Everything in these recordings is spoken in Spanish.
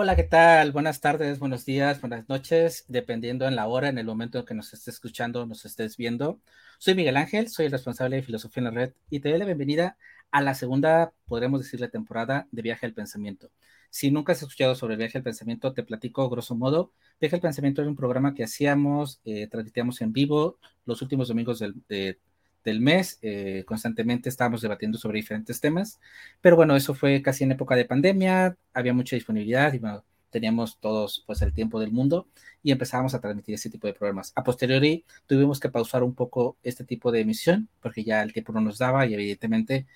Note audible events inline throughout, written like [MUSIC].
Hola, ¿qué tal? Buenas tardes, buenos días, buenas noches, dependiendo en la hora, en el momento en que nos estés escuchando, nos estés viendo. Soy Miguel Ángel, soy el responsable de Filosofía en la Red y te doy la bienvenida a la segunda, podremos decirle, temporada de Viaje al Pensamiento. Si nunca has escuchado sobre Viaje al Pensamiento, te platico grosso modo. Viaje al Pensamiento era un programa que hacíamos, eh, transmitíamos en vivo los últimos domingos del, del mes. Eh, constantemente estábamos debatiendo sobre diferentes temas, pero bueno, eso fue casi en época de pandemia, había mucha disponibilidad y teníamos todos pues el tiempo del mundo y empezábamos a transmitir ese tipo de programas. A posteriori tuvimos que pausar un poco este tipo de emisión porque ya el tiempo no nos daba y evidentemente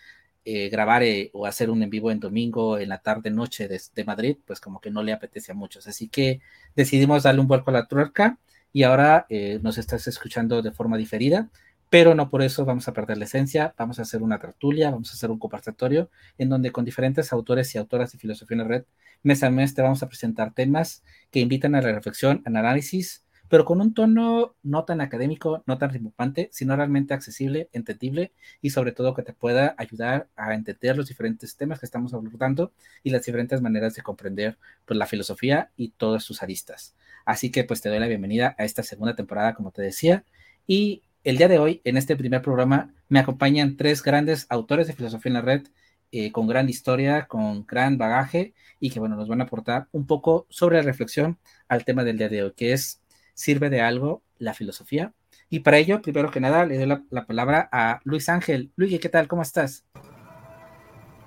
eh, grabar eh, o hacer un en vivo en domingo, en la tarde, noche de, Madrid, pues como que no le apetece a muchos. Así que decidimos darle un vuelco a la tuerca y ahora nos estás escuchando de forma diferida pero no por eso vamos a perder la esencia, vamos a hacer una tertulia, vamos a hacer un conversatorio en donde con diferentes autores y autoras de filosofía en la red, mes a mes te vamos a presentar temas que invitan a la reflexión, al análisis, pero con un tono no tan académico, no tan rimbombante, sino realmente accesible, entendible y sobre todo que te pueda ayudar a entender los diferentes temas que estamos abordando y las diferentes maneras de comprender pues, la filosofía y todas sus aristas. Así que pues te doy la bienvenida a esta segunda temporada, como te decía, y el día de hoy, en este primer programa, me acompañan tres grandes autores de filosofía en la red, eh, con gran historia, con gran bagaje, y que, bueno, nos van a aportar un poco sobre la reflexión al tema del día de hoy, que es, ¿sirve de algo la filosofía? Y para ello, primero que nada, le doy la, la palabra a Luis Ángel. Luis, ¿qué tal? ¿Cómo estás?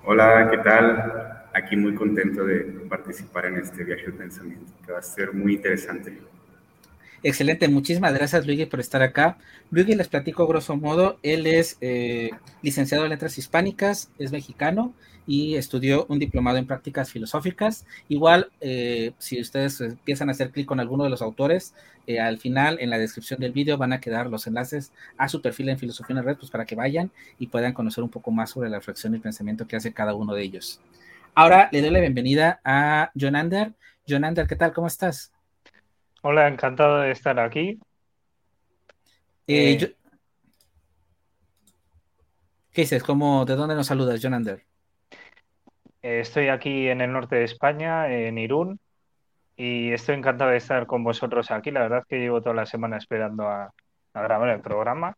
Hola, ¿qué tal? Aquí muy contento de participar en este viaje de pensamiento, que va a ser muy interesante. Excelente, muchísimas gracias Luigi por estar acá. Luigi les platico grosso modo, él es eh, licenciado en letras hispánicas, es mexicano y estudió un diplomado en prácticas filosóficas. Igual, eh, si ustedes empiezan a hacer clic con alguno de los autores, eh, al final en la descripción del vídeo van a quedar los enlaces a su perfil en Filosofía en la Red, pues para que vayan y puedan conocer un poco más sobre la reflexión y pensamiento que hace cada uno de ellos. Ahora le doy la bienvenida a John Ander. John Ander, ¿qué tal? ¿Cómo estás? Hola, encantado de estar aquí. Eh, eh, ¿Qué dices? ¿Cómo, ¿De dónde nos saludas, John Ander? Eh, estoy aquí en el norte de España, en Irún, y estoy encantado de estar con vosotros aquí. La verdad es que llevo toda la semana esperando a, grabar el programa.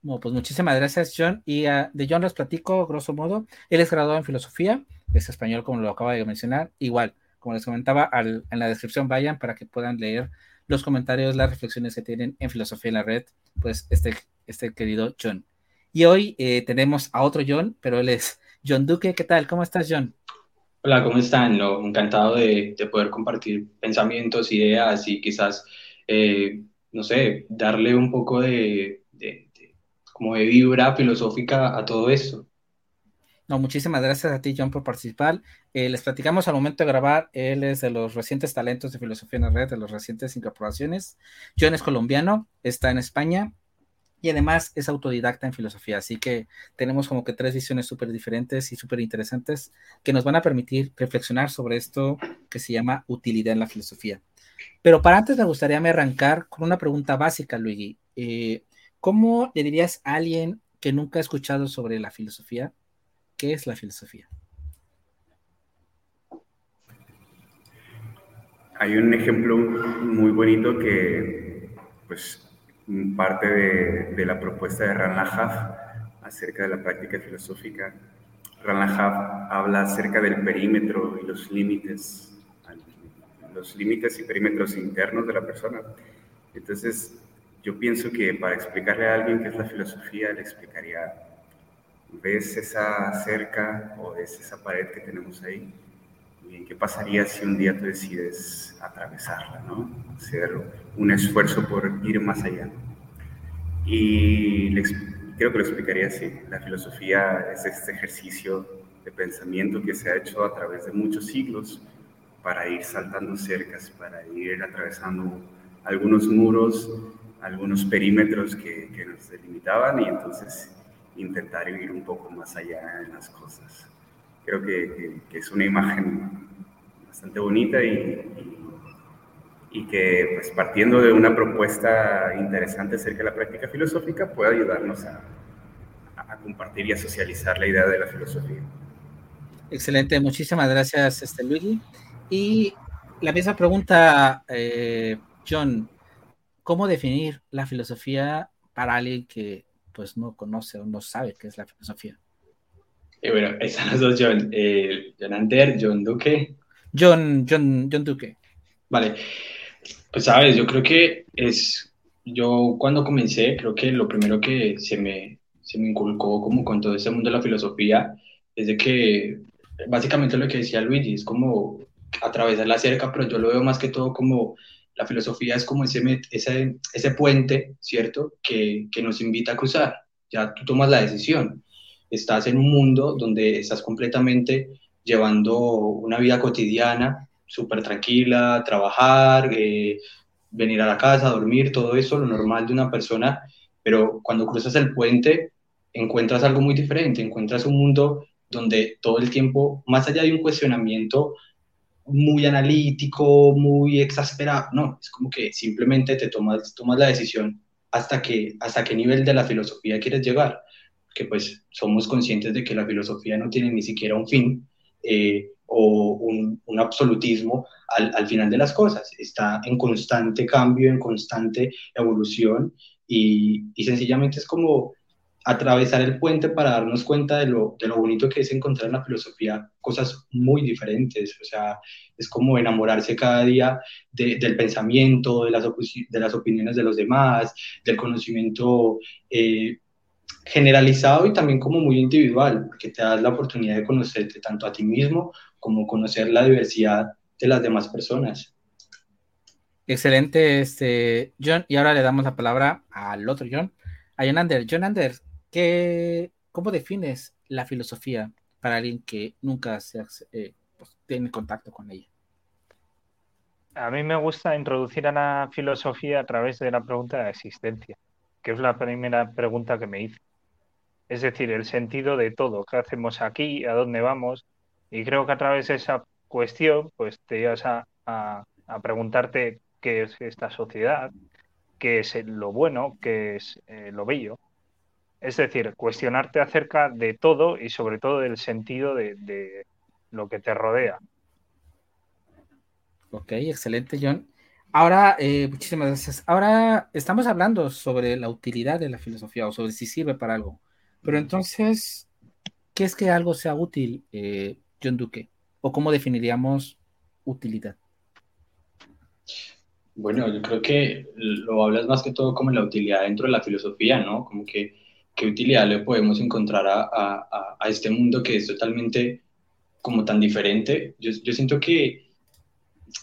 Bueno, pues muchísimas gracias, John. Y ah, de John les platico, grosso modo, él es graduado en filosofía, es español, como lo acaba de mencionar, igual como les comentaba, en la descripción vayan para que puedan leer los comentarios, las reflexiones que tienen en Filosofía en la Red, pues este, este querido John. Y hoy eh, tenemos a otro John, pero él es John Duque. ¿Qué tal? ¿Cómo estás, John? Hola, ¿cómo están? Encantado de, de, poder compartir pensamientos, ideas y quizás, eh, no sé, darle un poco de, de, como de vibra filosófica a todo esto. No, muchísimas gracias a ti, John, por participar. Eh, les platicamos al momento de grabar, él es de los recientes talentos de filosofía en la red, de las recientes incorporaciones. John es colombiano, está en España y además es autodidacta en filosofía. Así que tenemos como que tres visiones súper diferentes y súper interesantes que nos van a permitir reflexionar sobre esto que se llama utilidad en la filosofía. Pero para antes me gustaría me arrancar con una pregunta básica, Luigi. Eh, ¿Cómo le dirías a alguien que nunca ha escuchado sobre la filosofía? ¿Qué es la filosofía? Hay un ejemplo muy bonito que, pues, parte de, la propuesta de Ran acerca de la práctica filosófica. Ran habla acerca del perímetro y los límites, los límites y perímetros internos de la persona. Entonces, yo pienso que para explicarle a alguien qué es la filosofía, le explicaría ves esa cerca o ves esa pared que tenemos ahí, ¿y qué pasaría si un día tú decides atravesarla, ¿no? Hacer un esfuerzo por ir más allá. Y creo que lo explicaría así. La filosofía es este ejercicio de pensamiento que se ha hecho a través de muchos siglos para ir saltando cercas, para ir atravesando algunos muros, algunos perímetros que nos delimitaban y entonces intentar ir un poco más allá en las cosas. Creo que, es una imagen bastante bonita y, y, que pues, partiendo de una propuesta interesante acerca de la práctica filosófica puede ayudarnos a, a compartir y a socializar la idea de la filosofía. Excelente, muchísimas gracias, este, Luigi. Y la misma pregunta, eh, John, ¿cómo definir la filosofía para alguien que pues no conoce o no sabe qué es la filosofía? Eh, bueno, están los dos John, eh, John Ander, John Duque. John, John, John Duque. Vale, pues sabes, yo creo que es, yo cuando comencé, creo que lo primero que se me, se me inculcó como con todo este mundo de la filosofía es de que básicamente lo que decía Luigi, es como atravesar la cerca, pero yo lo veo más que todo como la filosofía es como ese, ese, ese puente, ¿cierto? Que, que nos invita a cruzar. Ya tú tomas la decisión. Estás en un mundo donde estás completamente llevando una vida cotidiana, súper tranquila, trabajar, eh, venir a la casa, dormir, todo eso, lo normal de una persona, pero cuando cruzas el puente encuentras algo muy diferente, encuentras un mundo donde todo el tiempo, más allá de un cuestionamiento muy analítico, muy exasperado, no, es como que simplemente te tomas, tomas la decisión hasta, que, hasta qué nivel de la filosofía quieres llegar, que pues somos conscientes de que la filosofía no tiene ni siquiera un fin eh, o un, un absolutismo al, al, final de las cosas, está en constante cambio, en constante evolución y, y sencillamente es como atravesar el puente para darnos cuenta de lo, de lo bonito que es encontrar en la filosofía cosas muy diferentes. O sea, es como enamorarse cada día del pensamiento, de las, de las opiniones de los demás, del conocimiento eh, generalizado y también como muy individual, porque te das la oportunidad de conocerte tanto a ti mismo como conocer la diversidad de las demás personas. Excelente, este, John. Y ahora le damos la palabra al otro John, a John Ander. John Ander, ¿Qué, ¿Cómo defines la filosofía para alguien que nunca se, eh, pues, tiene contacto con ella? A mí me gusta introducir a la filosofía a través de la pregunta de la existencia, que es la primera pregunta que me hice. Es decir, el sentido de todo, qué hacemos aquí, a dónde vamos. Y creo que a través de esa cuestión, pues te llevas a, a, preguntarte qué es esta sociedad, qué es lo bueno, qué es eh, lo bello. Es decir, cuestionarte acerca de todo y sobre todo del sentido de, lo que te rodea. Ok, excelente, John. Ahora, eh, muchísimas gracias. Ahora estamos hablando sobre la utilidad de la filosofía o sobre si sirve para algo. Pero entonces, ¿qué es que algo sea útil, eh, John Duque? ¿O cómo definiríamos utilidad? Bueno, yo creo que lo hablas más que todo como la utilidad dentro de la filosofía, ¿no? Como que qué utilidad le podemos encontrar a, a, a, este mundo que es totalmente como tan diferente. Yo, yo, siento que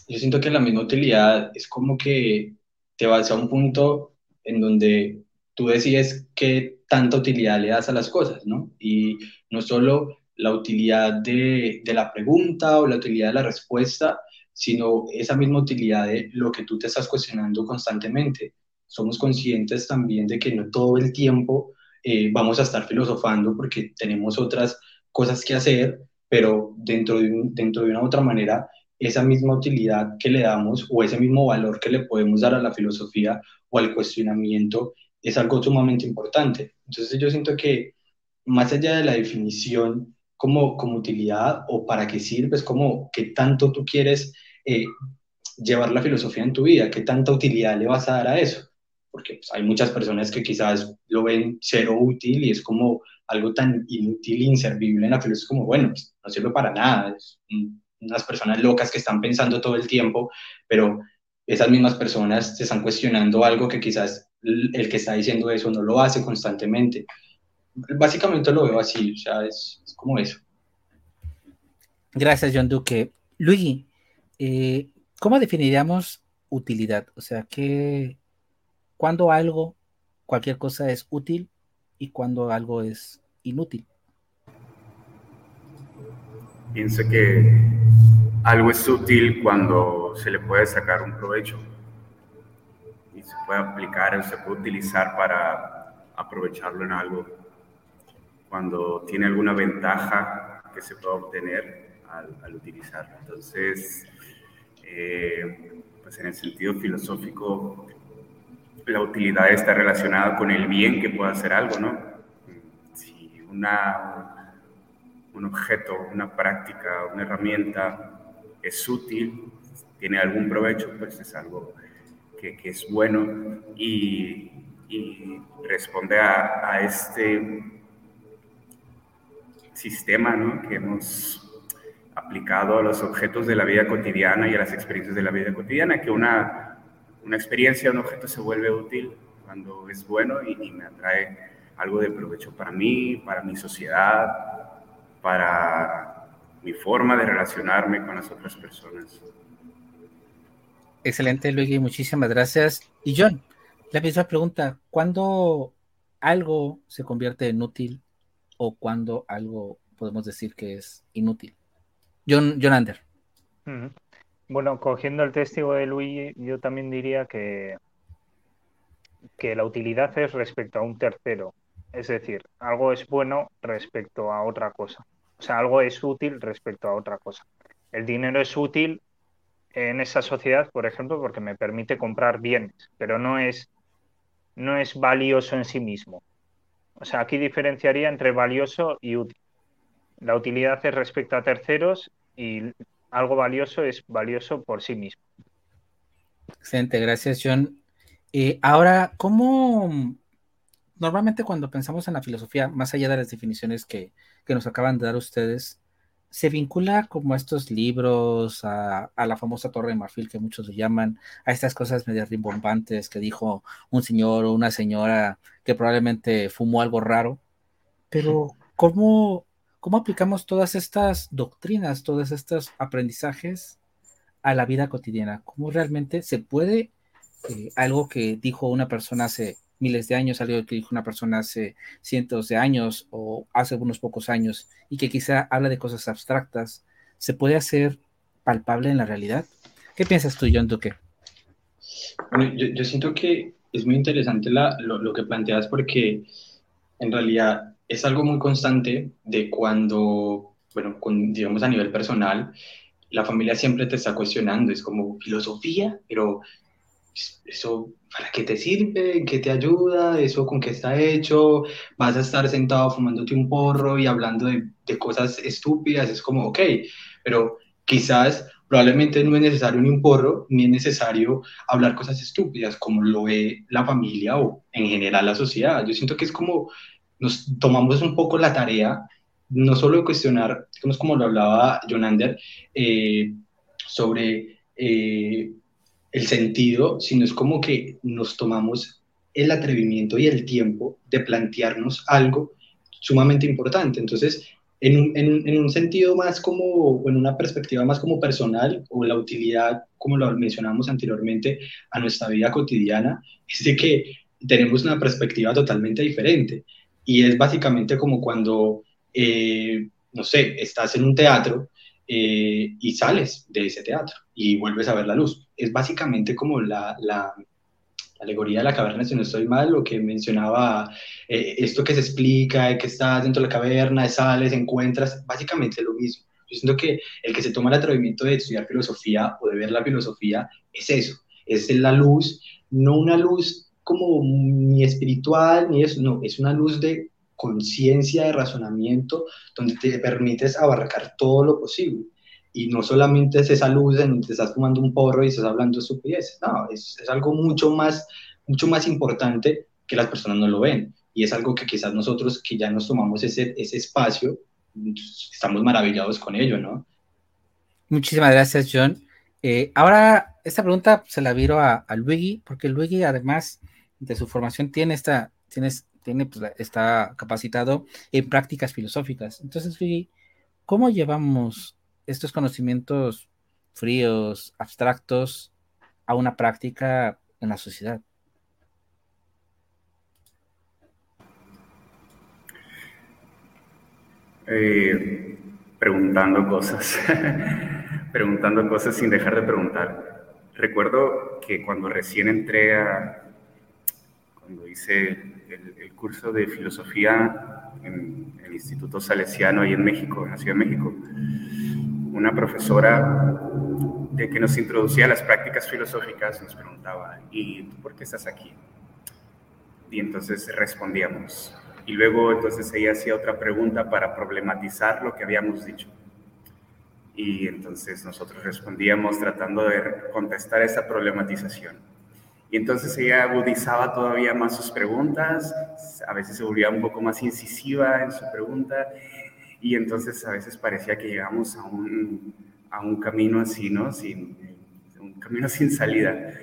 yo siento que la misma utilidad es como que te vas a un punto en donde tú decides qué tanta utilidad le das a las cosas, ¿no? Y no solo la utilidad de, de la pregunta o la utilidad de la respuesta, sino esa misma utilidad de lo que tú te estás cuestionando constantemente. Somos conscientes también de que no todo el tiempo eh, vamos a estar filosofando porque tenemos otras cosas que hacer, pero dentro de, dentro de una otra manera, esa misma utilidad que le damos o ese mismo valor que le podemos dar a la filosofía o al cuestionamiento es algo sumamente importante. Entonces yo siento que más allá de la definición como, como utilidad o para qué sirve, es como qué tanto tú quieres eh, llevar la filosofía en tu vida, qué tanta utilidad le vas a dar a eso porque pues, hay muchas personas que quizás lo ven cero útil y es como algo tan inútil e inservible en la filosofía, como, bueno, pues, no sirve para nada, es unas personas locas que están pensando todo el tiempo, pero esas mismas personas se están cuestionando algo que quizás el que está diciendo eso no lo hace constantemente. Básicamente lo veo así, o sea, es, es como eso. Gracias, John Duque. Luigi, eh, ¿cómo definiríamos utilidad? O sea, ¿qué, cuando algo, cualquier cosa es útil y cuando algo es inútil. Pienso que algo es útil cuando se le puede sacar un provecho y se puede aplicar o se puede utilizar para aprovecharlo en algo. Cuando tiene alguna ventaja que se puede obtener al, utilizarlo. Entonces, eh, pues en el sentido filosófico, la utilidad está relacionada con el bien que pueda hacer algo, ¿no? Si una, un objeto, una práctica, una herramienta es útil, tiene algún provecho, pues es algo que, que es bueno y, y responde a, a, este sistema ¿no? que hemos aplicado a los objetos de la vida cotidiana y a las experiencias de la vida cotidiana, que una, una experiencia, un objeto se vuelve útil cuando es bueno y, y me atrae algo de provecho para mí, para mi sociedad, para mi forma de relacionarme con las otras personas. Excelente, Luigi, muchísimas gracias. Y John, la misma pregunta, ¿cuándo algo se convierte en útil o cuándo algo podemos decir que es inútil? John, John Ander. Bueno, cogiendo el testigo de Luigi, yo también diría que, que la utilidad es respecto a un tercero. Es decir, algo es bueno respecto a otra cosa. O sea, algo es útil respecto a otra cosa. El dinero es útil en esa sociedad, por ejemplo, porque me permite comprar bienes, pero no es, no es valioso en sí mismo. O sea, aquí diferenciaría entre valioso y útil. La utilidad es respecto a terceros y algo valioso es valioso por sí mismo. Excelente, gracias John. Eh, ahora, ¿cómo normalmente cuando pensamos en la filosofía, más allá de las definiciones que, que nos acaban de dar ustedes, se vincula como a estos libros, a, la famosa Torre de Marfil que muchos llaman, a estas cosas medio rimbombantes que dijo un señor o una señora que probablemente fumó algo raro. Pero, ¿cómo, cómo aplicamos todas estas doctrinas, todos estos aprendizajes a la vida cotidiana? ¿Cómo realmente se puede eh, algo que dijo una persona hace miles de años, algo que dijo una persona hace cientos de años o hace unos pocos años y que quizá habla de cosas abstractas, ¿se puede hacer palpable en la realidad? ¿Qué piensas tú, John Duque? Bueno, yo, yo, siento que es muy interesante lo, que planteas porque en realidad es algo muy constante de cuando, bueno, con, digamos a nivel personal, la familia siempre te está cuestionando, es como filosofía, pero eso para qué te sirve, qué te ayuda, eso con qué está hecho, vas a estar sentado fumándote un porro y hablando de, de cosas estúpidas, es como, ok, pero quizás probablemente no es necesario ni un porro, ni es necesario hablar cosas estúpidas como lo ve la familia o en general la sociedad. Yo siento que es como nos tomamos un poco la tarea, no solo de cuestionar, como lo hablaba John Ander, eh, sobre eh, el sentido, sino es como que nos tomamos el atrevimiento y el tiempo de plantearnos algo sumamente importante. Entonces, en en, en un, sentido más como, en una perspectiva más como personal, o la utilidad, como lo mencionamos anteriormente, a nuestra vida cotidiana, es de que tenemos una perspectiva totalmente diferente. Y es básicamente como cuando, eh, no sé, estás en un teatro eh, y sales de ese teatro y vuelves a ver la luz es básicamente como la, la, alegoría de la caverna, si no estoy mal, lo que mencionaba, eh, esto que se explica, que estás dentro de la caverna, sales, encuentras, básicamente lo mismo. Yo siento que el que se toma el atrevimiento de estudiar filosofía o de ver la filosofía es eso, es la luz, no una luz como ni espiritual, ni eso, no, es una luz de conciencia, de razonamiento, donde te permites abarcar todo lo posible y no solamente es esa luz en donde te estás fumando un porro y estás hablando de estupidez, no, es, es, algo mucho más, mucho más importante que las personas no lo ven. Y es algo que quizás nosotros que ya nos tomamos ese, ese espacio, estamos maravillados con ello, ¿no? Muchísimas gracias, John. Eh, ahora, esta pregunta se la viro a, a, Luigi, porque Luigi, además de su formación, tiene esta, tiene, tiene, pues, está capacitado en prácticas filosóficas. Entonces, ¿cómo llevamos estos conocimientos fríos, abstractos, a una práctica en la sociedad. Eh, preguntando cosas, [LAUGHS] preguntando cosas sin dejar de preguntar. Recuerdo que cuando recién entré a, cuando hice el, el curso de filosofía en el Instituto Salesiano ahí en México, en la Ciudad de México, una profesora de que nos introducía las prácticas filosóficas nos preguntaba, ¿y tú por qué estás aquí? Y entonces respondíamos, Y luego entonces ella hacía otra pregunta para problematizar lo que habíamos dicho. Y entonces nosotros respondíamos tratando de contestar esa problematización. Y entonces ella agudizaba todavía más sus preguntas, a veces se volvía un poco más incisiva en su pregunta y entonces a veces parecía que llegamos a un, a un camino así, ¿no? Sin, un camino [LAUGHS] sin salida.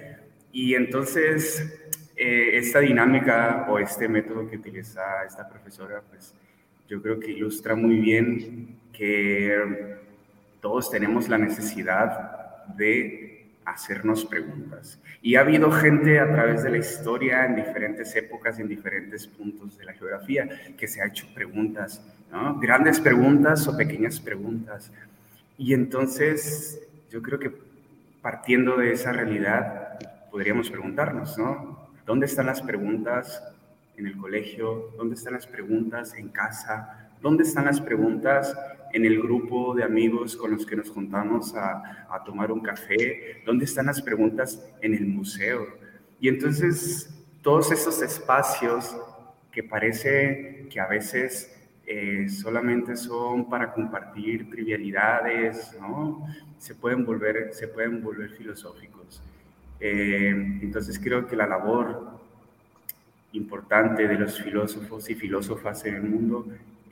Y entonces eh, esta dinámica o este método que utiliza esta profesora, pues yo creo que ilustra muy bien que todos tenemos la necesidad de hacernos preguntas. Y ha habido gente a través de la historia, en diferentes épocas, en diferentes puntos de la geografía, que se ha hecho preguntas, ¿no? Grandes preguntas o pequeñas preguntas. Y entonces yo creo que partiendo de esa realidad, podríamos preguntarnos, ¿no? ¿Dónde están las preguntas en el colegio? ¿Dónde están las preguntas en casa? ¿Dónde están las preguntas en el grupo de amigos con los que nos juntamos a, tomar un café? ¿Dónde están las preguntas en el museo? Y entonces todos esos espacios que parece que a veces eh, solamente son para compartir trivialidades, ¿no? Se pueden volver, se pueden volver filosóficos. Eh, entonces creo que la labor importante de los filósofos y filósofas en el mundo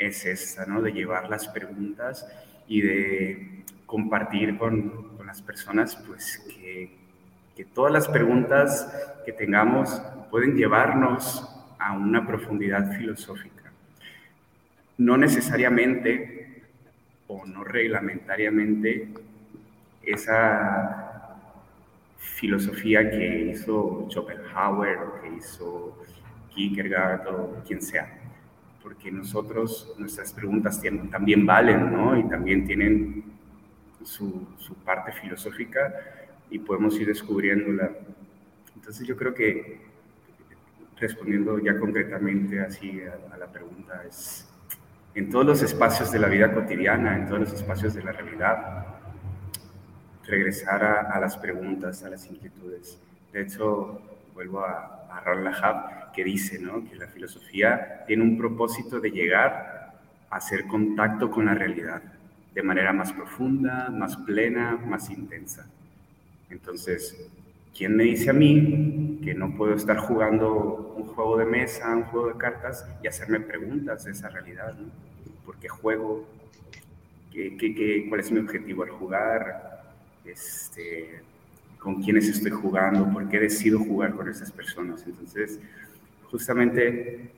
es esta, ¿no? De llevar las preguntas y de compartir con, con las personas, pues que, que todas las preguntas que tengamos pueden llevarnos a una profundidad filosófica no necesariamente o no reglamentariamente esa filosofía que hizo Schopenhauer o que hizo Kierkegaard o quien sea, porque nosotros, nuestras preguntas también valen, ¿no? Y también tienen su, parte filosófica y podemos ir descubriéndola. Entonces yo creo que respondiendo ya concretamente así a la pregunta es en todos los espacios de la vida cotidiana, en todos los espacios de la realidad. Regresar a, las preguntas, a las inquietudes. De hecho, vuelvo a, a Raúl Lahab, que dice ¿no? que la filosofía tiene un propósito de llegar a hacer contacto con la realidad de manera más profunda, más plena, más intensa. Entonces, ¿quién me dice a mí que no puedo estar jugando un juego de mesa, un juego de cartas y hacerme preguntas de esa realidad? ¿no? ¿Por qué juego? ¿Qué, qué, cuál es mi objetivo al jugar? Este, ¿Con quiénes estoy jugando? ¿Por qué decido jugar con esas personas? Entonces, justamente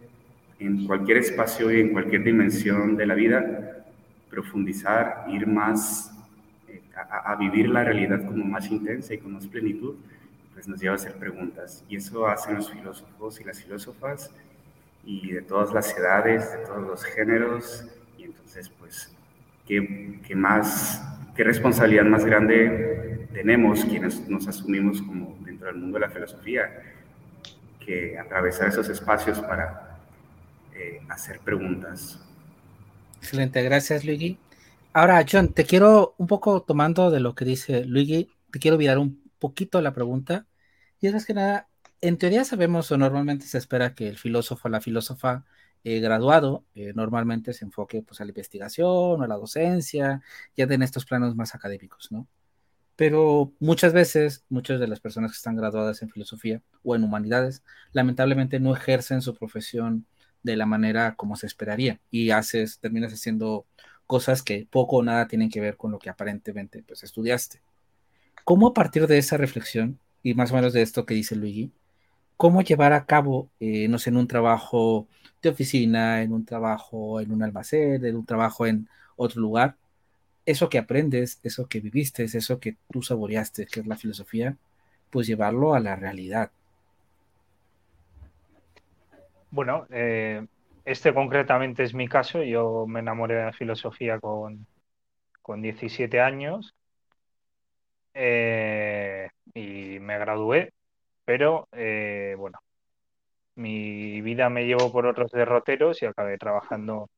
en cualquier espacio y en cualquier dimensión de la vida, profundizar, ir más eh, a, vivir la realidad como más intensa y con más plenitud, pues nos lleva a hacer preguntas. Y eso hacen los filósofos y las filósofas y de todas las edades, de todos los géneros. Y entonces, pues, ¿qué, qué más, qué responsabilidad más grande tenemos quienes nos asumimos como dentro del mundo de la filosofía que atravesar esos espacios para eh, hacer preguntas? Excelente, gracias Luigi. Ahora, John, te quiero un poco tomando de lo que dice Luigi, te quiero virar un poquito la pregunta. Y es más que nada, en teoría sabemos o normalmente se espera que el filósofo la filósofa eh, graduado eh, normalmente se enfoque pues, a la investigación o a la docencia, ya en estos planos más académicos, ¿no? Pero muchas veces, muchas de las personas que están graduadas en filosofía o en humanidades, lamentablemente no ejercen su profesión de la manera como se esperaría y haces, terminas haciendo cosas que poco o nada tienen que ver con lo que aparentemente pues estudiaste. ¿Cómo a partir de esa reflexión y más o menos de esto que dice Luigi, cómo llevar a cabo, eh, no sé, en un trabajo de oficina, en un trabajo en un almacén, en un trabajo en otro lugar, eso que aprendes, eso que viviste, eso que tú saboreaste, que es la filosofía, pues llevarlo a la realidad. Bueno, eh, este concretamente es mi caso. Yo me enamoré de la filosofía con, con 17 años eh, y me gradué, pero eh, bueno, mi vida me llevó por otros derroteros y acabé trabajando,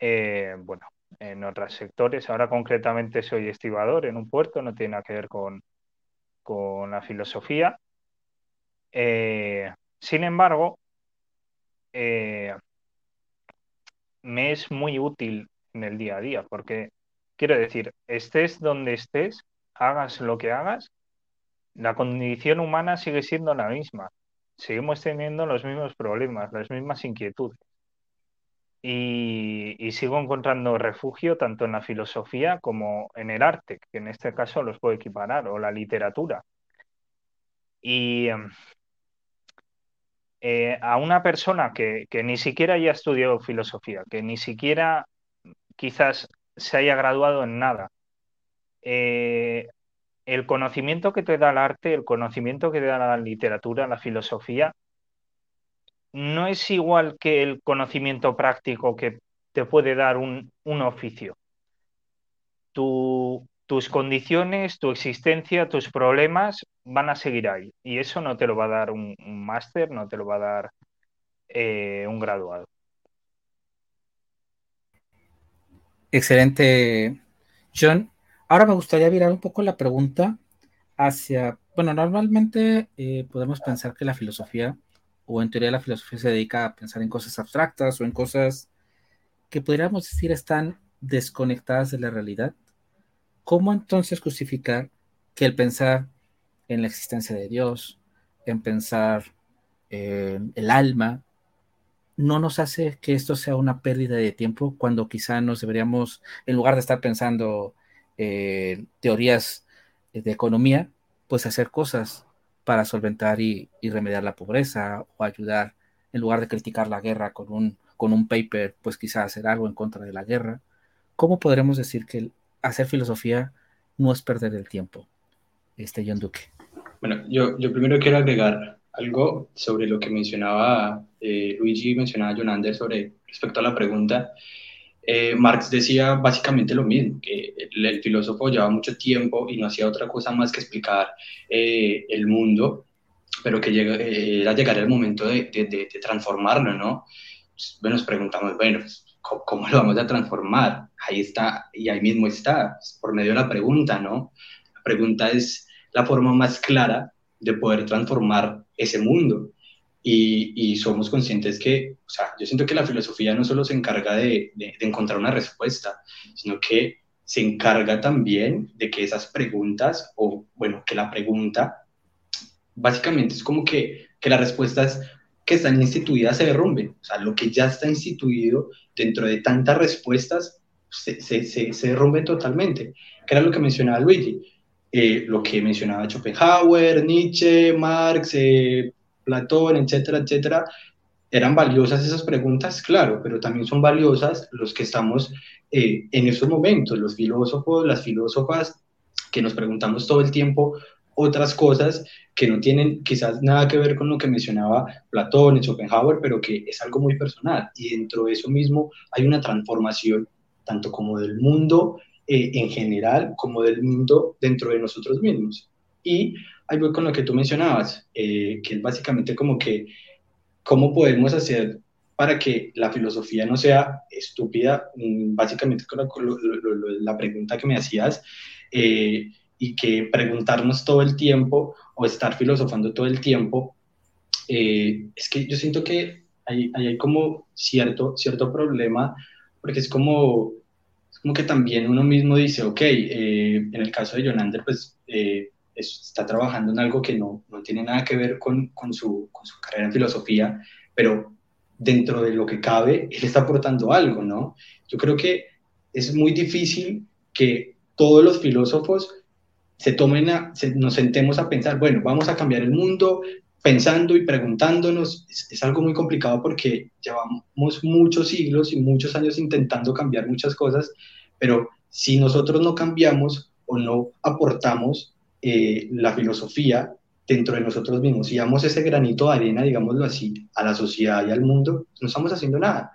eh, bueno, en otros sectores. Ahora concretamente soy estibador en un puerto, no tiene nada que ver con, con la filosofía. sin embargo, me es muy útil en el día a día, porque quiero decir, estés donde estés, hagas lo que hagas, la condición humana sigue siendo la misma. Seguimos teniendo los mismos problemas, las mismas inquietudes. Y, sigo encontrando refugio tanto en la filosofía como en el arte, que en este caso los puedo equiparar, o la literatura. Y em, eh, a una persona que, ni siquiera haya estudiado filosofía, que ni siquiera quizás se haya graduado en nada, eh, el conocimiento que te da el arte, el conocimiento que te da la literatura, la filosofía, no es igual que el conocimiento práctico que te puede dar un, un oficio. Tu, tus condiciones, tu existencia, tus problemas van a seguir ahí. Y eso no te lo va a dar un, máster, no te lo va a dar eh, un graduado. Excelente, John. Ahora me gustaría virar un poco la pregunta hacia, bueno, normalmente eh, podemos pensar que la filosofía, o en teoría la filosofía se dedica a pensar en cosas abstractas o en cosas que podríamos decir están desconectadas de la realidad. ¿Cómo entonces justificar que el pensar en la existencia de Dios, en pensar en el alma, no nos hace que esto sea una pérdida de tiempo cuando quizá nos deberíamos, en lugar de estar pensando en teorías de economía, pues hacer cosas para solventar y, remediar la pobreza o ayudar, en lugar de criticar la guerra con un, con un paper, pues quizá hacer algo en contra de la guerra. ¿Cómo podremos decir que hacer filosofía no es perder el tiempo, este John Duque. Bueno, yo, yo primero quiero agregar algo sobre lo que mencionaba eh, Luigi, mencionaba John sobre respecto a la pregunta. Eh, Marx decía básicamente lo mismo, que el, filósofo llevaba mucho tiempo y no hacía otra cosa más que explicar eh, el mundo, pero que llega, era llegar el momento de, de, transformarlo, ¿no? Bueno, nos preguntamos, bueno, pues, ¿cómo lo vamos a transformar? Ahí está, y ahí mismo está, por medio de la pregunta, ¿no? La pregunta es la forma más clara de poder transformar ese mundo. Y, somos conscientes que, o sea, yo siento que la filosofía no solo se encarga de, de, encontrar una respuesta, sino que se encarga también de que esas preguntas, o bueno, que la pregunta, básicamente es como que, que las respuestas que están instituidas se derrumben. O sea, lo que ya está instituido dentro de tantas respuestas se, se, se, derrumbe totalmente. Que era lo que mencionaba Luigi, eh, lo que mencionaba Schopenhauer, Nietzsche, Marx, eh, Platón, etcétera, etcétera. ¿Eran valiosas esas preguntas? Claro, pero también son valiosas los que estamos eh, en estos momentos, los filósofos, las filósofas, que nos preguntamos todo el tiempo otras cosas que no tienen quizás nada que ver con lo que mencionaba Platón y Schopenhauer, pero que es algo muy personal. Y dentro de eso mismo hay una transformación tanto como del mundo eh, en general como del mundo dentro de nosotros mismos. Y voy con lo que tú mencionabas, eh, que es básicamente como que cómo podemos hacer para que la filosofía no sea estúpida, mm, básicamente con la, pregunta que me hacías, eh, y que preguntarnos todo el tiempo o estar filosofando todo el tiempo, eh, es que yo siento que hay, hay, como cierto, cierto problema, porque es como, es como que también uno mismo dice, ok, eh, en el caso de Jonander, pues eh, está trabajando en algo que no, no tiene nada que ver con, con, su, con su carrera en filosofía, pero dentro de lo que cabe, él está aportando algo, ¿no? Yo creo que es muy difícil que todos los filósofos se tomen a, nos sentemos a pensar, bueno, vamos a cambiar el mundo pensando y preguntándonos, es, algo muy complicado porque llevamos muchos siglos y muchos años intentando cambiar muchas cosas, pero si nosotros no cambiamos o no aportamos eh, la filosofía dentro de nosotros mismos y damos ese granito de arena, digámoslo así, a la sociedad y al mundo, no estamos haciendo nada.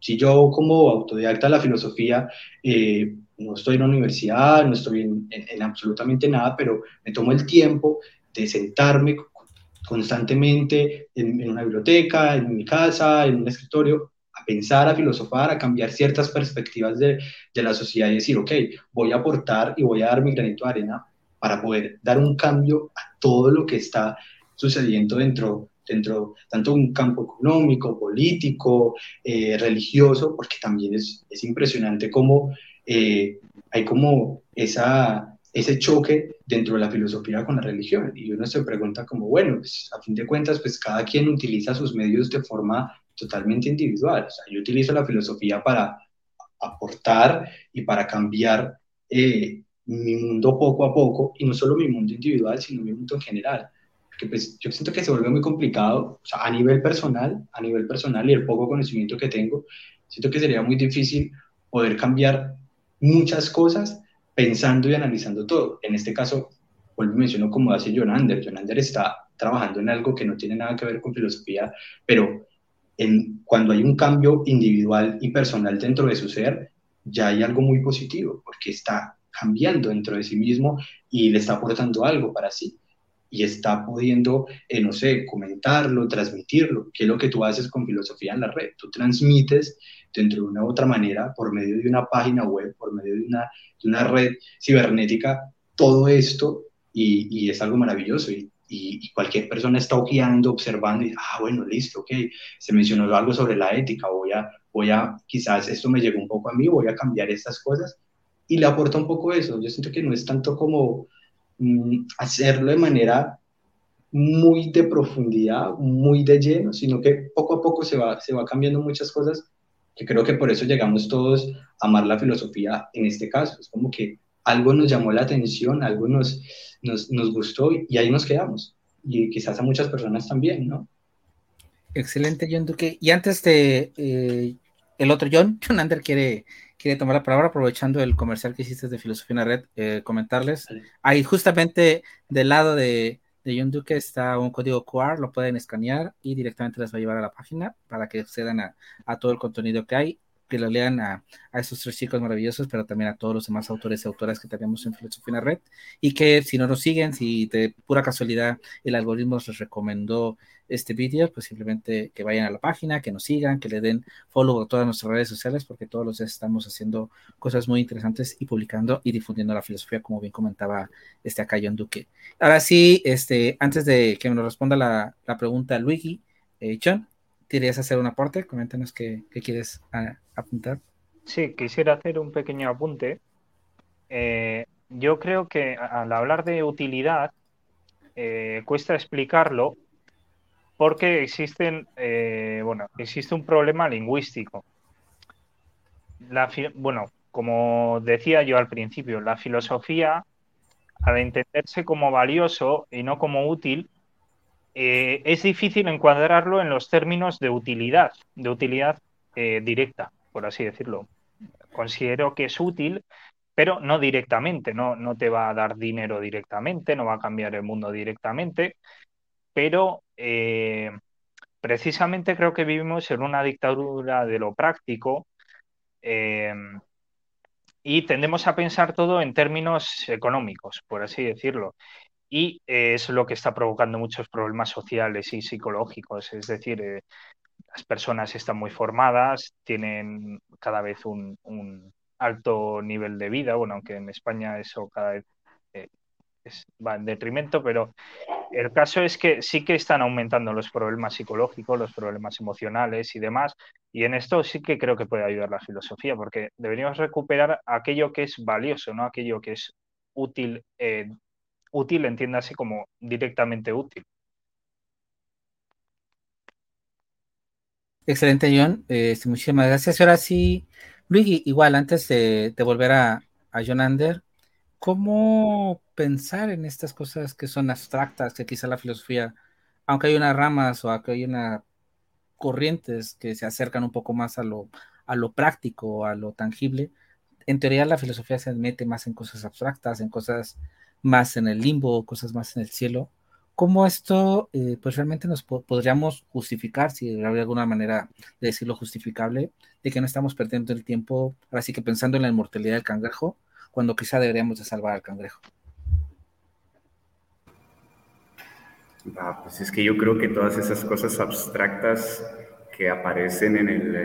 Si yo como autodidacta de la filosofía eh, no estoy en la universidad, no estoy en, absolutamente nada, pero me tomo el tiempo de sentarme constantemente en, una biblioteca, en mi casa, en un escritorio, a pensar, a filosofar, a cambiar ciertas perspectivas de, de, la sociedad y decir, ok, voy a aportar y voy a dar mi granito de arena para poder dar un cambio a todo lo que está sucediendo dentro, dentro tanto un campo económico, político, eh, religioso, porque también es, es impresionante cómo eh, hay como ese choque dentro de la filosofía con la religión. Y uno se pregunta como, bueno, pues, a fin de cuentas, pues cada quien utiliza sus medios de forma totalmente individual. O sea, yo utilizo la filosofía para aportar y para cambiar eh, mi mundo poco a poco, y no solo mi mundo individual, sino mi mundo en general. Porque pues yo siento que se vuelve muy complicado, o sea, a nivel personal, a nivel personal y el poco conocimiento que tengo, siento que sería muy difícil poder cambiar muchas cosas pensando y analizando todo. En este caso, vuelvo y menciono como hace John Ander. John Ander está trabajando en algo que no tiene nada que ver con filosofía, pero en, cuando hay un cambio individual y personal dentro de su ser, ya hay algo muy positivo, porque está cambiando dentro de sí mismo y le está aportando algo para sí y está pudiendo, eh, no sé, comentarlo, transmitirlo, que es lo que tú haces con filosofía en la red. Tú transmites dentro de una u otra manera, por medio de una página web, por medio de una, de una red cibernética, todo esto y, y es algo maravilloso. Y, y, cualquier persona está ojeando, observando y, ah, bueno, listo, ok, se mencionó algo sobre la ética, voy a, voy a, quizás esto me llegó un poco a mí, voy a cambiar estas cosas y le aporta un poco eso. Yo siento que no es tanto como mm, hacerlo de manera muy de profundidad, muy de lleno, sino que poco a poco se va, se va cambiando muchas cosas, que creo que por eso llegamos todos a amar la filosofía en este caso. Es como que algo nos llamó la atención, algo nos, nos, nos gustó y, ahí nos quedamos. Y quizás a muchas personas también, ¿no? Excelente, John Duque. Y antes de eh, el otro John, [LAUGHS] John Ander quiere quiere tomar la palabra aprovechando el comercial que hiciste de Filosofía en la Red, eh, comentarles. Ahí justamente del lado de, de John Duque está un código QR, lo pueden escanear y directamente les va a llevar a la página para que accedan a, a todo el contenido que hay que lo lean a, a, estos tres chicos maravillosos, pero también a todos los demás autores y autoras que tenemos en Filosofía en la Red, y que si no nos siguen, si de pura casualidad el algoritmo les recomendó este vídeo, pues simplemente que vayan a la página, que nos sigan, que le den follow a todas nuestras redes sociales, porque todos los días estamos haciendo cosas muy interesantes y publicando y difundiendo la filosofía, como bien comentaba este acá John Duque. Ahora sí, este, antes de que me responda la, la pregunta Luigi, eh, John, ¿querías hacer un aporte? Coméntanos qué, qué quieres apuntar. Sí, quisiera hacer un pequeño apunte. Eh, yo creo que al hablar de utilidad, eh, cuesta explicarlo porque existen, eh, bueno, existe un problema lingüístico. Bueno, como decía yo al principio, la filosofía, al entenderse como valioso y no como útil, eh, es difícil encuadrarlo en los términos de utilidad, de utilidad eh, directa, por así decirlo. Considero que es útil, pero no directamente, no, no te va a dar dinero directamente, no va a cambiar el mundo directamente, pero eh, precisamente creo que vivimos en una dictadura de lo práctico y tendemos a pensar todo en términos económicos, por así decirlo y es lo que está provocando muchos problemas sociales y psicológicos. Es decir, eh, las personas están muy formadas, tienen cada vez un, alto nivel de vida, bueno, aunque en España eso cada vez eh, va en detrimento, pero el caso es que sí que están aumentando los problemas psicológicos, los problemas emocionales y demás, y en esto sí que creo que puede ayudar la filosofía, porque deberíamos recuperar aquello que es valioso, no aquello que es útil eh, útil, entiéndase como directamente útil. Excelente, John. Eh, muchísimas gracias. Ahora sí, Luigi, igual, antes de, volver a, a, John Ander, ¿cómo pensar en estas cosas que son abstractas, que quizá la filosofía, aunque hay unas ramas o aunque hay unas corrientes que se acercan un poco más a lo, a lo práctico, a lo tangible, en teoría la filosofía se mete más en cosas abstractas, en cosas más en el limbo, cosas más en el cielo. ¿Cómo esto, eh, pues realmente nos podríamos justificar, si habría alguna manera de decirlo justificable, de que no estamos perdiendo el tiempo, ahora sí que pensando en la inmortalidad del cangrejo, cuando quizá deberíamos de salvar al cangrejo? Ah, pues es que yo creo que todas esas cosas abstractas que aparecen en el,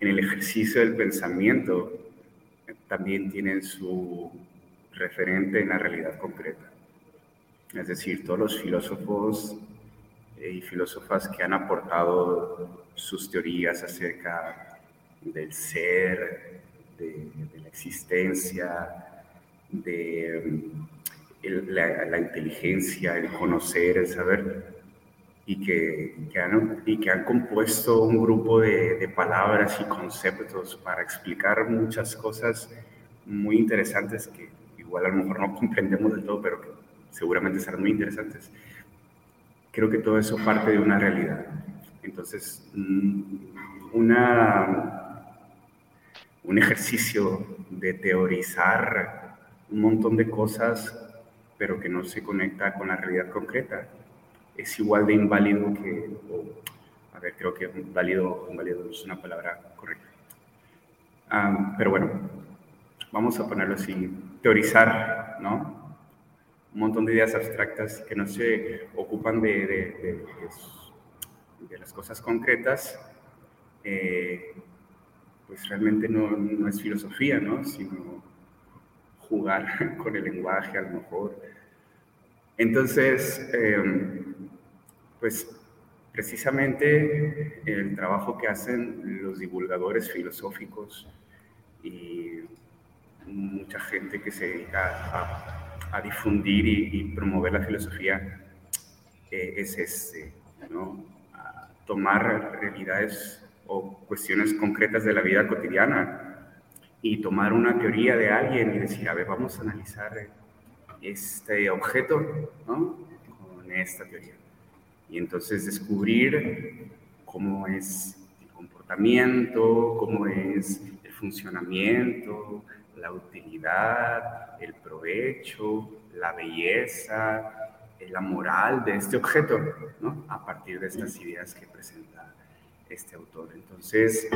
en el ejercicio del pensamiento también tienen su, referente en la realidad concreta. Es decir, todos los filósofos eh, y filósofas que han aportado sus teorías acerca del ser, de, la existencia, de la, inteligencia, el conocer, el saber, y que, han, y que han compuesto un grupo de, de palabras y conceptos para explicar muchas cosas muy interesantes que igual a lo mejor no [LAUGHS] comprendemos del todo, pero que seguramente serán muy interesantes. Creo que todo eso parte de una realidad. Entonces, mm, una, un ejercicio de teorizar un montón de cosas, pero que no se conecta con la realidad concreta, es igual de inválido que, a ver, creo que válido, inválido es una palabra correcta. Ah, pero bueno, vamos a ponerlo así, teorizar, ¿no? Un montón de ideas abstractas que no se ocupan de, de, de, las cosas concretas, eh, pues realmente no, no, es filosofía, ¿no? Sino jugar [LAUGHS] con el lenguaje a lo mejor. Entonces, em, pues precisamente el trabajo que hacen los divulgadores filosóficos y mucha gente que se dedica a, difundir y, promover la filosofía eh, es este, ¿no? Tomar realidades o cuestiones concretas de la vida cotidiana y tomar una teoría de alguien y decir, a ver, vamos a analizar este objeto ¿no? con esta teoría. Y entonces descubrir cómo es el comportamiento, cómo es el funcionamiento, la utilidad, el provecho, la belleza, la moral de este objeto, ¿no? a partir de estas ideas que presenta este autor. Entonces,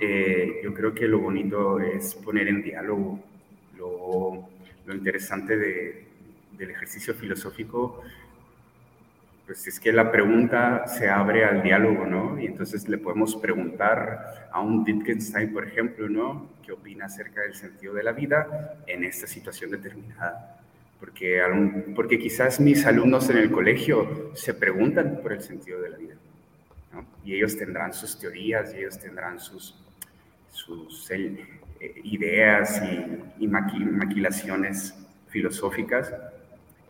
eh, yo creo que lo bonito es poner en diálogo lo, interesante de, del ejercicio filosófico pues es que la pregunta se abre al diálogo, ¿no? Y entonces le podemos preguntar a un Wittgenstein, por ejemplo, ¿no? ¿Qué opina acerca del sentido de la vida en esta situación determinada? Porque, porque quizás mis alumnos en el colegio se preguntan por el sentido de la vida, ¿no? Y ellos tendrán sus teorías y ellos tendrán sus, sus eh, ideas y, y maquilaciones filosóficas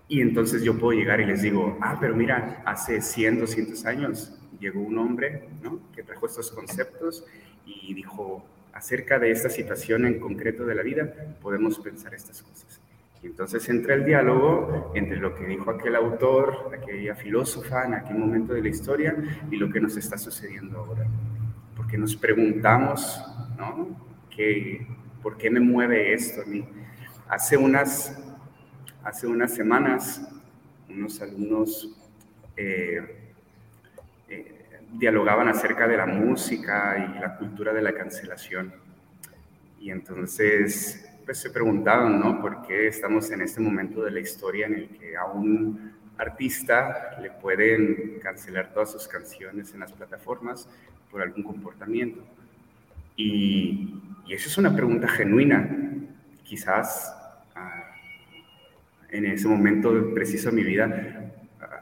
y entonces yo puedo llegar y les digo, ah, pero mira, hace 100, 200 años llegó un hombre ¿no? que trajo estos conceptos y dijo, acerca de esta situación en concreto de la vida, podemos pensar estas cosas. Entonces entra el diálogo entre lo que dijo aquel autor, aquella filósofa en aquel momento de la historia y lo que nos está sucediendo ahora. Porque nos preguntamos, ¿no? ¿Qué, ¿Por qué me mueve esto a mí? Hace unas Hace unas semanas, unos alumnos eh, eh, dialogaban acerca de la música y la cultura de la cancelación. Y entonces, pues se preguntaban, ¿no? ¿Por qué estamos en este momento de la historia en el que a un artista le pueden cancelar todas sus canciones en las plataformas por algún comportamiento? Y, y esa es una pregunta genuina. Quizás en ese momento preciso de mi vida,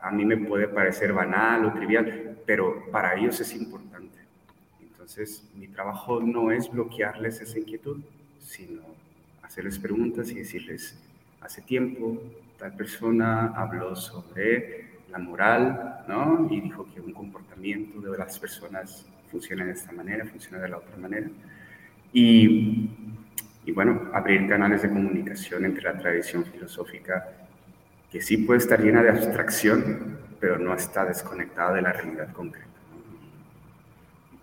a mí me puede parecer banal o trivial, pero para ellos es importante. Entonces, mi trabajo no es bloquearles esa inquietud, sino hacerles preguntas y decirles, hace tiempo tal persona habló sobre la moral, ¿no? Y dijo que un comportamiento de las personas funciona de esta manera, funciona de la otra manera. Y y bueno, abrir canales de comunicación entre la tradición filosófica, que sí puede estar llena de abstracción, pero no está desconectada de la realidad concreta.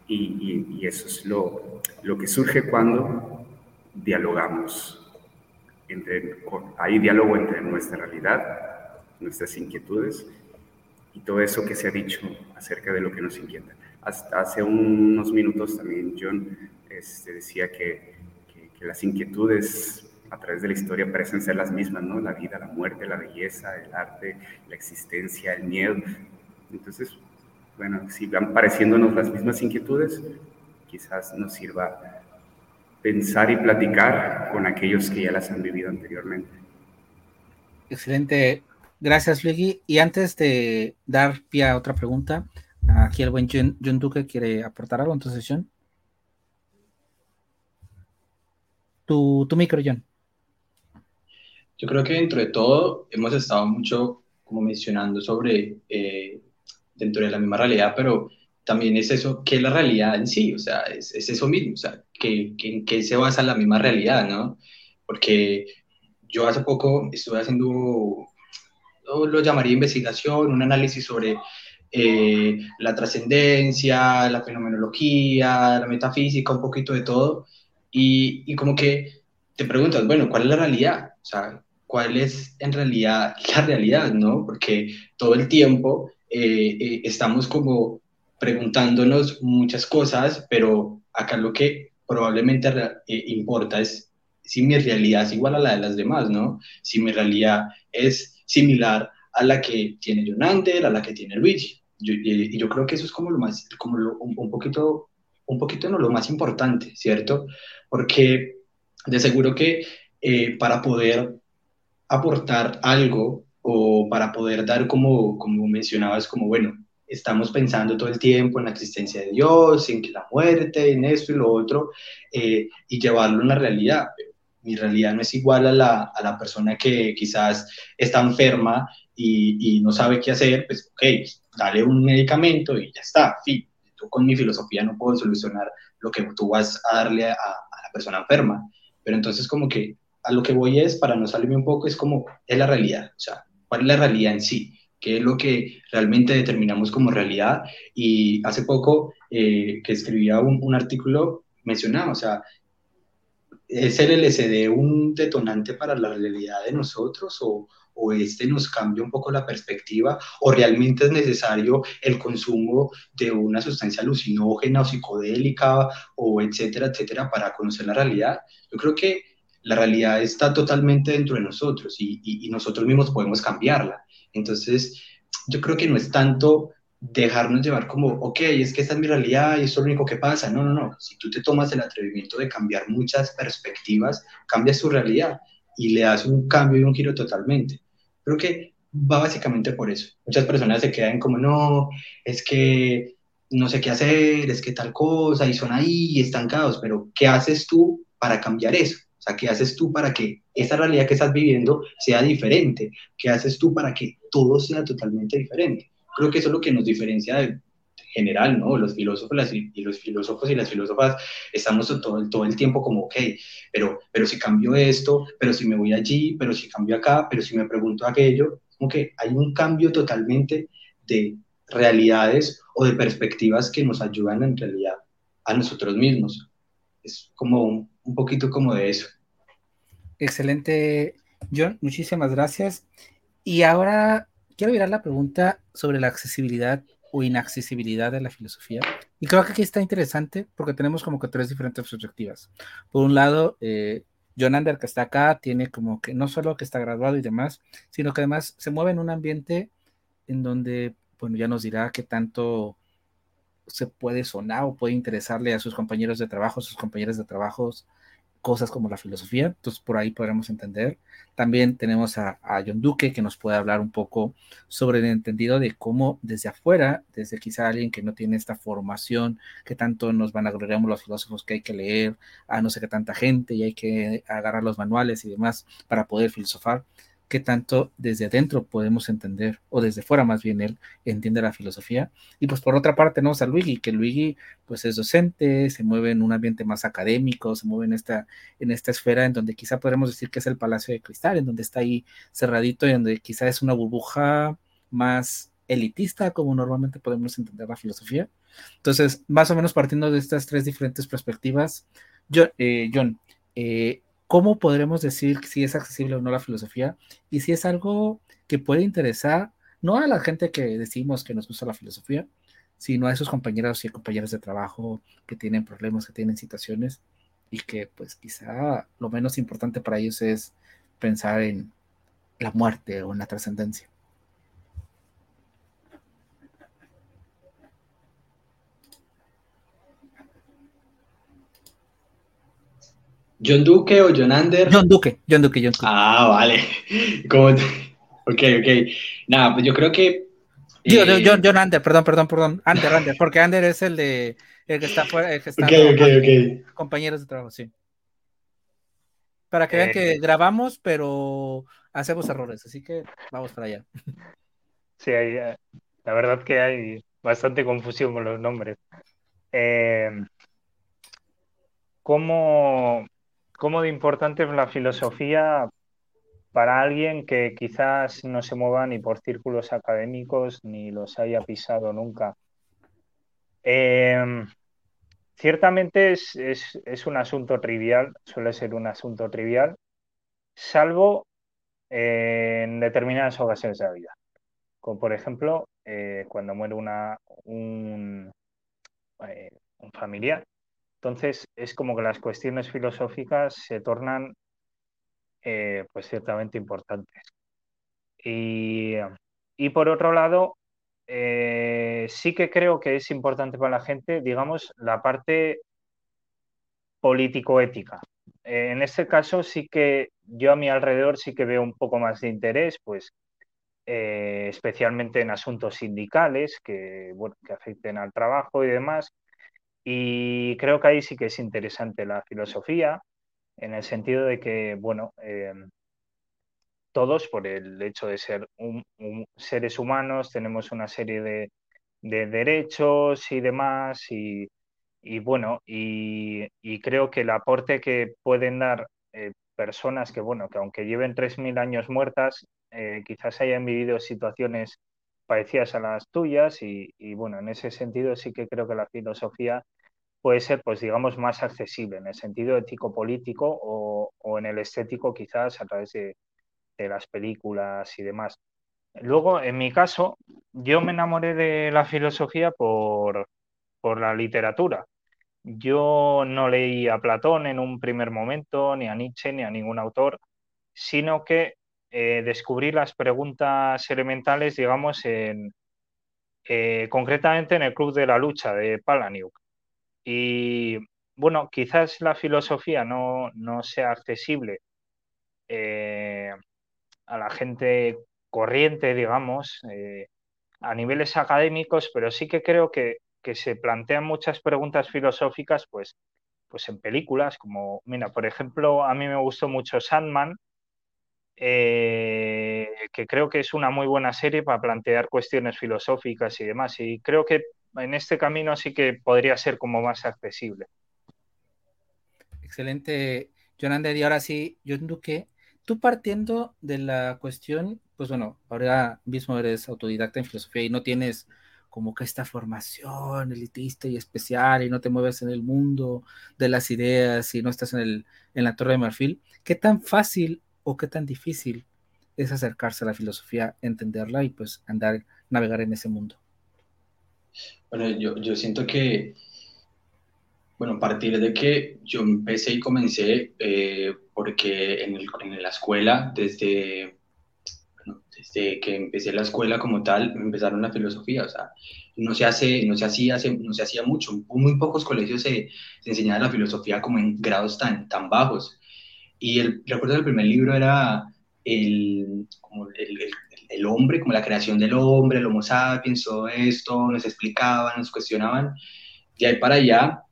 Y, y, eso es lo, lo que surge cuando dialogamos. Entre, hay diálogo entre nuestra realidad, nuestras inquietudes y todo eso que se ha dicho acerca de lo que nos inquieta. Hasta hace unos minutos también John este, decía que que las inquietudes a través de la historia parecen ser las mismas, ¿no? La vida, la muerte, la belleza, el arte, la existencia, el miedo. Entonces, bueno, si van pareciéndonos las mismas inquietudes, quizás nos sirva pensar y platicar con aquellos que ya las han vivido anteriormente. Excelente, Gracias, Luigi. Y antes de dar pie a otra pregunta, aquí el buen John, Duque quiere aportar algo en tu sesión. Tu, tu micro, John. Yo creo que dentro de todo hemos estado mucho como mencionando sobre eh, dentro de la misma realidad, pero también es eso, ¿qué es la realidad en sí? O sea, es, es eso mismo, o sea, ¿qué, ¿en qué se basa la misma realidad, no? Porque yo hace poco estuve haciendo, lo llamaría investigación, un análisis sobre eh, la trascendencia, la fenomenología, la metafísica, un poquito de todo, y, y como que te preguntas, bueno, ¿cuál es la realidad? O sea, ¿cuál es en realidad la realidad, no? Porque todo el tiempo eh, eh, estamos como preguntándonos muchas cosas, pero acá lo que probablemente eh, importa es si mi realidad es igual a la de las demás, ¿no? Si mi realidad es similar a la que tiene Jonander, a la que tiene Luigi. y yo creo que eso es como lo más, como un, poquito, un poquito no lo más importante, ¿cierto? Porque de seguro que para poder aportar algo o para poder dar como, como mencionabas, como bueno, estamos pensando todo el tiempo en la existencia de Dios, en que la muerte, en esto y lo otro, eh, y llevarlo a la realidad. Mi realidad no es igual a la, a la persona que quizás está enferma y, y, no sabe qué hacer, pues ok, dale un medicamento y ya está, fin. Tú con mi filosofía no puedo solucionar lo que tú vas a darle a, a la persona enferma. Pero entonces como que a lo que voy es, para no salirme un poco, es como, es la realidad, o sea, ¿cuál es la realidad en sí? ¿Qué es lo que realmente determinamos como realidad? Y hace poco eh, que escribía un, un, artículo mencionaba, o sea, ¿es el LCD un detonante para la realidad de nosotros o, o este nos cambia un poco la perspectiva o realmente es necesario el consumo de una sustancia alucinógena o psicodélica o etcétera, etcétera para conocer la realidad? Yo creo que la realidad está totalmente dentro de nosotros y, nosotros mismos podemos cambiarla. Entonces, yo creo que no es tanto dejarnos llevar como, ok, es que esta es mi realidad y esto es lo único que pasa. No, no, no. Si tú te tomas el atrevimiento de cambiar muchas perspectivas, cambias tu realidad y le das un cambio y un giro totalmente. Creo que va básicamente por eso. Muchas personas se quedan como, no, es que no sé qué hacer, es que tal cosa, y son ahí estancados, pero ¿qué haces tú para cambiar eso? O sea, ¿qué haces tú para que esa realidad que estás viviendo sea diferente? ¿Qué haces tú para que todo sea totalmente diferente? Creo que eso es lo que nos diferencia de general, ¿no? Los filósofos y los filósofos y las filósofas estamos todo todo el tiempo como, ok, pero, pero si cambio esto, pero si me voy allí, pero si cambio acá, pero si me pregunto aquello, como que hay un cambio totalmente de realidades o de perspectivas que nos ayudan en realidad a nosotros mismos. Es como un, poquito como de eso. Excelente, John, muchísimas gracias. Y ahora quiero mirar la pregunta sobre la accesibilidad o inaccesibilidad de la filosofía. Y creo que aquí está interesante porque tenemos como que tres diferentes perspectivas. Por un lado, eh, John Ander, que está acá, tiene como que no solo que está graduado y demás, sino que además se mueve en un ambiente en donde, bueno, ya nos dirá qué tanto se puede sonar o puede interesarle a sus compañeros de trabajo, sus compañeros de trabajo, cosas como la filosofía, entonces por ahí podremos entender. También tenemos a, John Duque que nos puede hablar un poco sobre el entendido de cómo desde afuera, desde quizá alguien que no tiene esta formación, que tanto nos van a agregar los filósofos que hay que leer a no sé qué tanta gente y hay que agarrar los manuales y demás para poder filosofar, qué tanto desde adentro podemos entender, o desde fuera más bien él entiende la filosofía. Y pues por otra parte tenemos a Luigi, que Luigi pues es docente, se mueve en un ambiente más académico, se mueve en esta, en esta esfera en donde quizá podemos decir que es el Palacio de Cristal, en donde está ahí cerradito y donde quizá es una burbuja más elitista, como normalmente podemos entender la filosofía. Entonces, más o menos partiendo de estas tres diferentes perspectivas, eh, John, eh, ¿cómo podremos decir si es accesible o no la filosofía? Y si es algo que puede interesar, no a la gente que decimos que nos gusta la filosofía, sino a esos compañeros y compañeras de trabajo que tienen problemas, que tienen situaciones y que pues quizá lo menos importante para ellos es pensar en la muerte o en la trascendencia. ¿John Duque o John Ander? John Duque, John Duque, John Duque. Ah, vale. [LAUGHS] Como Ok, ok. Nada, pues yo creo que. Digo, eh, John, John Ander, perdón, perdón, perdón. Ander, Ander, porque Ander es el de el que está fuera, el que está compañeros de trabajo, sí. Para que vean que eh, grabamos, pero hacemos errores, así que vamos para allá. Sí, hay, eh, la verdad que hay bastante confusión con los nombres. Eh, ¿cómo, ¿Cómo de importante es la filosofía para alguien que quizás no se mueva ni por círculos académicos ni los haya pisado nunca? ciertamente es, un asunto trivial, suele ser un asunto trivial, salvo en determinadas ocasiones de la vida. Como por ejemplo, eh, cuando muere una, un, eh, un familiar. Entonces es como que las cuestiones filosóficas se tornan eh, pues ciertamente importantes. Y, y por otro lado, eh, sí que creo que es importante para la gente, digamos, la parte político-ética. Eh, en este caso sí que yo a mi alrededor sí que veo un poco más de interés, pues especialmente en asuntos sindicales que, bueno, que afecten al trabajo y demás. Y creo que ahí sí que es interesante la filosofía, en el sentido de que, bueno, todos, por el hecho de ser seres humanos, tenemos una serie de, derechos y demás, y, bueno, y, creo que el aporte que pueden dar eh, personas que, bueno, que aunque lleven 3.000 años muertas, eh, quizás hayan vivido situaciones parecidas a las tuyas, y, bueno, en ese sentido sí que creo que la filosofía puede ser, pues digamos, más accesible en el sentido ético-político o, o en el estético quizás a través de, de las películas y demás. Luego, en mi caso, yo me enamoré de la filosofía por, la literatura. Yo no leí a Platón en un primer momento, ni a Nietzsche, ni a ningún autor, sino que eh, descubrí las preguntas elementales, digamos, en, eh, concretamente en el Club de la Lucha de Palaniuk. Y bueno, quizás la filosofía no, sea accesible eh, a la gente corriente, digamos, eh, a niveles académicos, pero sí que creo que, se plantean muchas preguntas filosóficas, pues, pues en películas, como, mira, por ejemplo, a mí me gustó mucho Sandman, eh, que creo que es una muy buena serie para plantear cuestiones filosóficas y demás, y creo que en este camino sí que podría ser como más accesible. Excelente, Jonander, y ahora sí, John Duque, tú partiendo de la cuestión, pues bueno, ahora mismo eres autodidacta en filosofía y no tienes como que esta formación elitista y especial y no te mueves en el mundo de las ideas y no estás en, el, en la torre de marfil, ¿qué tan fácil o qué tan difícil es acercarse a la filosofía, entenderla y pues andar, navegar en ese mundo? Bueno, yo, yo siento que bueno, a partir de que yo empecé y comencé, eh, porque en, el, en, la escuela, desde, desde que empecé la escuela como tal, me empezaron la filosofía, o sea, no se, hace, no se, hacía, no se hacía mucho, muy pocos colegios se, se enseñaba la filosofía como en grados tan, tan bajos. Y el, recuerdo el primer libro era el, como el, el, el, hombre, como la creación del hombre, el homo sapiens, todo esto, nos explicaban, nos cuestionaban. Y ahí para allá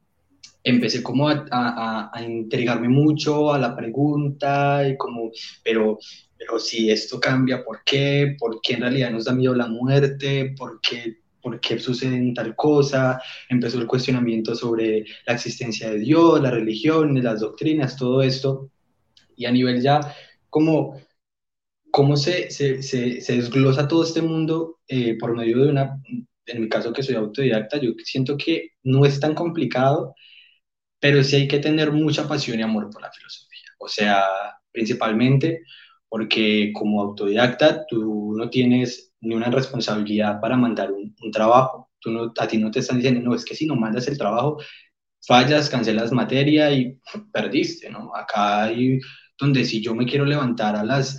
empecé como a, a, a, intrigarme mucho a la pregunta y como, pero, pero si esto cambia, ¿por qué? ¿Por qué en realidad nos da miedo la muerte? ¿Por qué, ¿Por qué sucede tal cosa? Empezó el cuestionamiento sobre la existencia de Dios, las religiones, las doctrinas, todo esto. Y a nivel ya, como cómo se, se, se, se, desglosa todo este mundo eh, por medio de una, en mi caso que soy autodidacta, yo siento que no es tan complicado pero sí hay que tener mucha pasión y amor por la filosofía. O sea, principalmente porque como autodidacta tú no tienes ni una responsabilidad para mandar un, trabajo. Tú no, a ti no te están diciendo, no, es que si no mandas el trabajo, fallas, cancelas materia y perdiste, ¿no? Acá hay donde si yo me quiero levantar a las,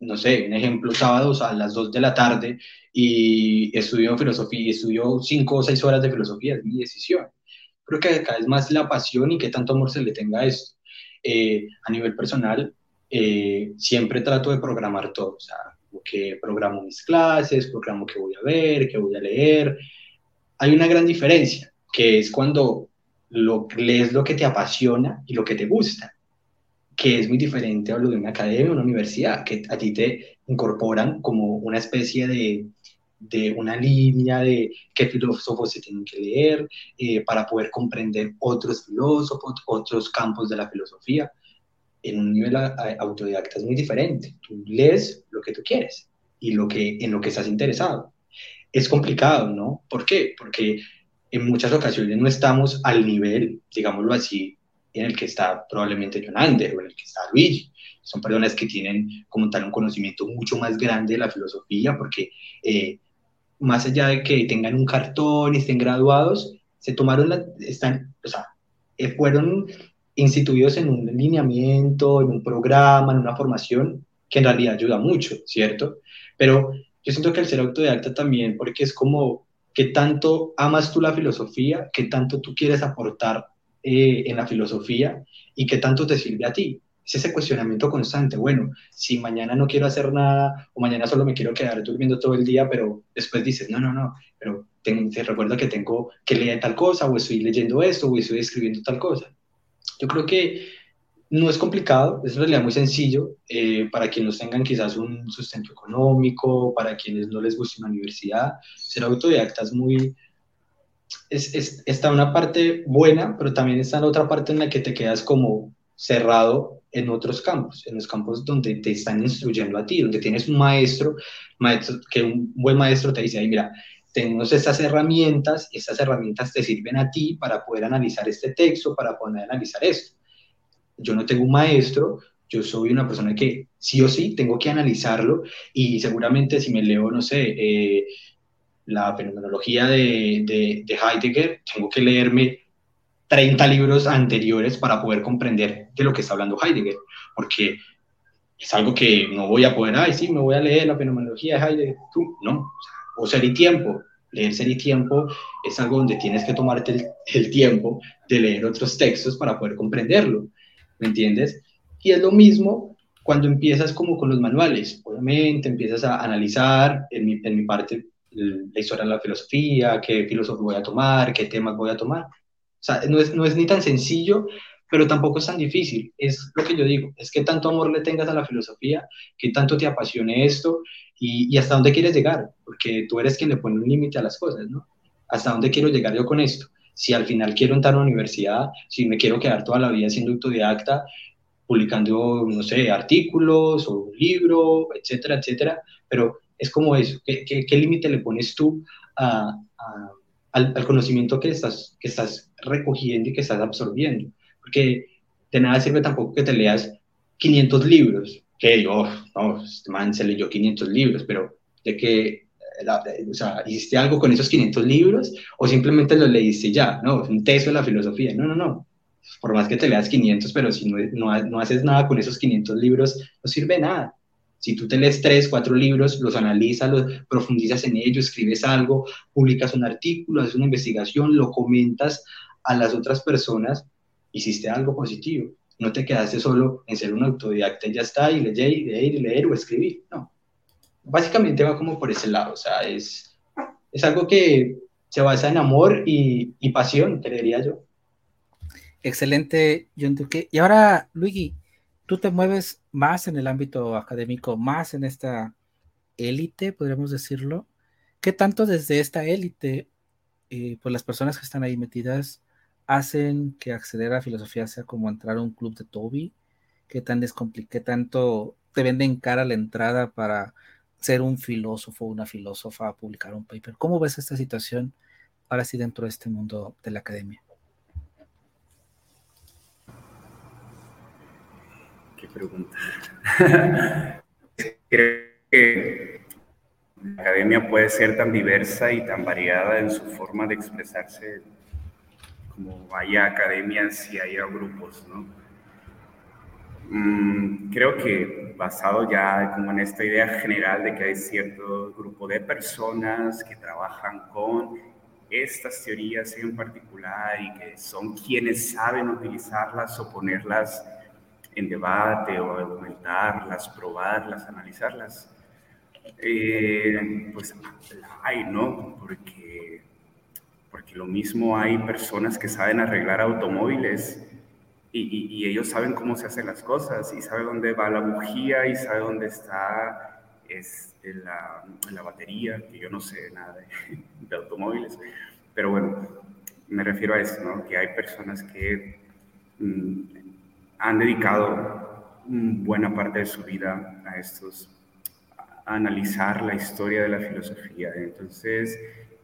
no sé, un ejemplo, sábados a las 2 de la tarde y estudio filosofía y estudio 5 o 6 horas de filosofía, es mi decisión creo que cada vez más la pasión y qué tanto amor se le tenga a esto. Eh, a nivel personal, eh, siempre trato de programar todo. O sea, que programo mis clases, programo qué voy a ver, qué voy a leer. Hay una gran diferencia, que es cuando lo, lees lo que te apasiona y lo que te gusta, que es muy diferente a lo de una academia una universidad, que a ti te incorporan como una especie de, de una línea de qué filósofos se tienen que leer eh, para poder comprender otros filósofos, otros campos de la filosofía. En un nivel autodidacta es muy diferente. Tú lees lo que tú quieres y lo que, en lo que estás interesado. Es complicado, ¿no? ¿Por qué? Porque en muchas ocasiones no estamos al nivel, digámoslo así, en el que está probablemente Jonander o en el que está Luigi. Son personas que tienen como tal un conocimiento mucho más grande de la filosofía porque eh, más allá de que tengan un cartón y estén graduados, se tomaron, la, están, o sea, eh, fueron instituidos en un lineamiento, en un programa, en una formación que en realidad ayuda mucho, ¿cierto? Pero yo siento que el ser autodidacta también, porque es como que tanto amas tú la filosofía, que tanto tú quieres aportar eh, en la filosofía y que tanto te sirve a ti es ese cuestionamiento constante. Bueno, si mañana no quiero hacer nada o mañana solo me quiero quedar durmiendo todo el día, pero después dices, no, no, no, pero te recuerdo que tengo que leer tal cosa o estoy leyendo esto o estoy escribiendo tal cosa. Yo creo que no es complicado, es en realidad muy sencillo eh, para quienes tengan quizás un sustento económico, para quienes no les guste una universidad. Ser autodidacta es muy... Es, es, está una parte buena, pero también está la otra parte en la que te quedas como cerrado en otros campos, en los campos donde te están instruyendo a ti, donde tienes un maestro, maestro que un buen maestro te dice, mira, tenemos estas herramientas, estas herramientas te sirven a ti para poder analizar este texto, para poder analizar esto. Yo no tengo un maestro, yo soy una persona que sí o sí tengo que analizarlo y seguramente si me leo, no sé, eh, la fenomenología de, de, de Heidegger, tengo que leerme 30 libros anteriores para poder comprender de lo que está hablando Heidegger, porque es algo que no voy a poder, ay, sí, me voy a leer la fenomenología de Heidegger, tú, no, o ser y tiempo, leer ser y tiempo es algo donde tienes que tomarte el, el, tiempo de leer otros textos para poder comprenderlo, ¿me entiendes? Y es lo mismo cuando empiezas como con los manuales, obviamente empiezas a analizar en mi, en mi parte la historia de la filosofía, qué filósofo voy a tomar, qué temas voy a tomar, sea, no es, no es ni tan sencillo, pero tampoco es tan difícil. Es lo que yo digo, es que tanto amor le tengas a la filosofía, que tanto te apasione esto y, y hasta dónde quieres llegar, porque tú eres quien le pone un límite a las cosas, ¿no? ¿Hasta dónde quiero llegar yo con esto? Si al final quiero entrar a una universidad, si me quiero quedar toda la vida siendo autodidacta, publicando, no sé, artículos o un libro, etcétera, etcétera, pero es como eso, ¿qué, qué, qué límite le pones tú a, a al, conocimiento que estás, que estás recogiendo y que estás absorbiendo. Porque de nada sirve tampoco que te leas 500 libros, que yo, no, este man se leyó 500 libros, pero de que, o sea, hiciste algo con esos 500 libros o simplemente los leíste ya, no, es un texto de la filosofía, no, no, no. Por más que te leas 500, pero si no, no, no haces nada con esos 500 libros, no sirve nada. Si tú te lees tres, cuatro libros, los analizas, los profundizas en ellos, escribes algo, publicas un artículo, haces una investigación, lo comentas a las otras personas, hiciste algo positivo. No te quedaste solo en ser un autodidacta y ya está, y leer, y leer, y leer o escribir. No. Básicamente va como por ese lado. O sea, es, es algo que se basa en amor y, y pasión, creería yo. Excelente, John Duque. Y ahora, Luigi, tú te mueves más en el ámbito académico, más en esta élite, podríamos decirlo. ¿Qué tanto desde esta élite, eh, pues las personas que están ahí metidas, hacen que acceder a filosofía sea como entrar a un club de Toby? ¿Qué tan qué tanto te venden cara la entrada para ser un filósofo, una filósofa, publicar un paper? ¿Cómo ves esta situación ahora sí dentro de este mundo de la academia? Pregunta. [LAUGHS] Creo que la academia puede ser tan diversa y tan variada en su forma de expresarse como haya academias y haya grupos, ¿no? Mm, creo que basado ya como en esta idea general de que hay cierto grupo de personas que trabajan con estas teorías en particular y que son quienes saben utilizarlas o ponerlas en debate o argumentarlas, probarlas, analizarlas. Eh, pues hay, ¿no? Porque, porque lo mismo hay personas que saben arreglar automóviles y, ellos saben cómo se hacen las cosas y saben dónde va la bujía y saben dónde está este, la, la, batería, que yo no sé nada de, de, automóviles, pero bueno, me refiero a eso, ¿no? Que hay personas que mm, han dedicado buena parte de su vida a estos analizar la historia de la filosofía. Entonces,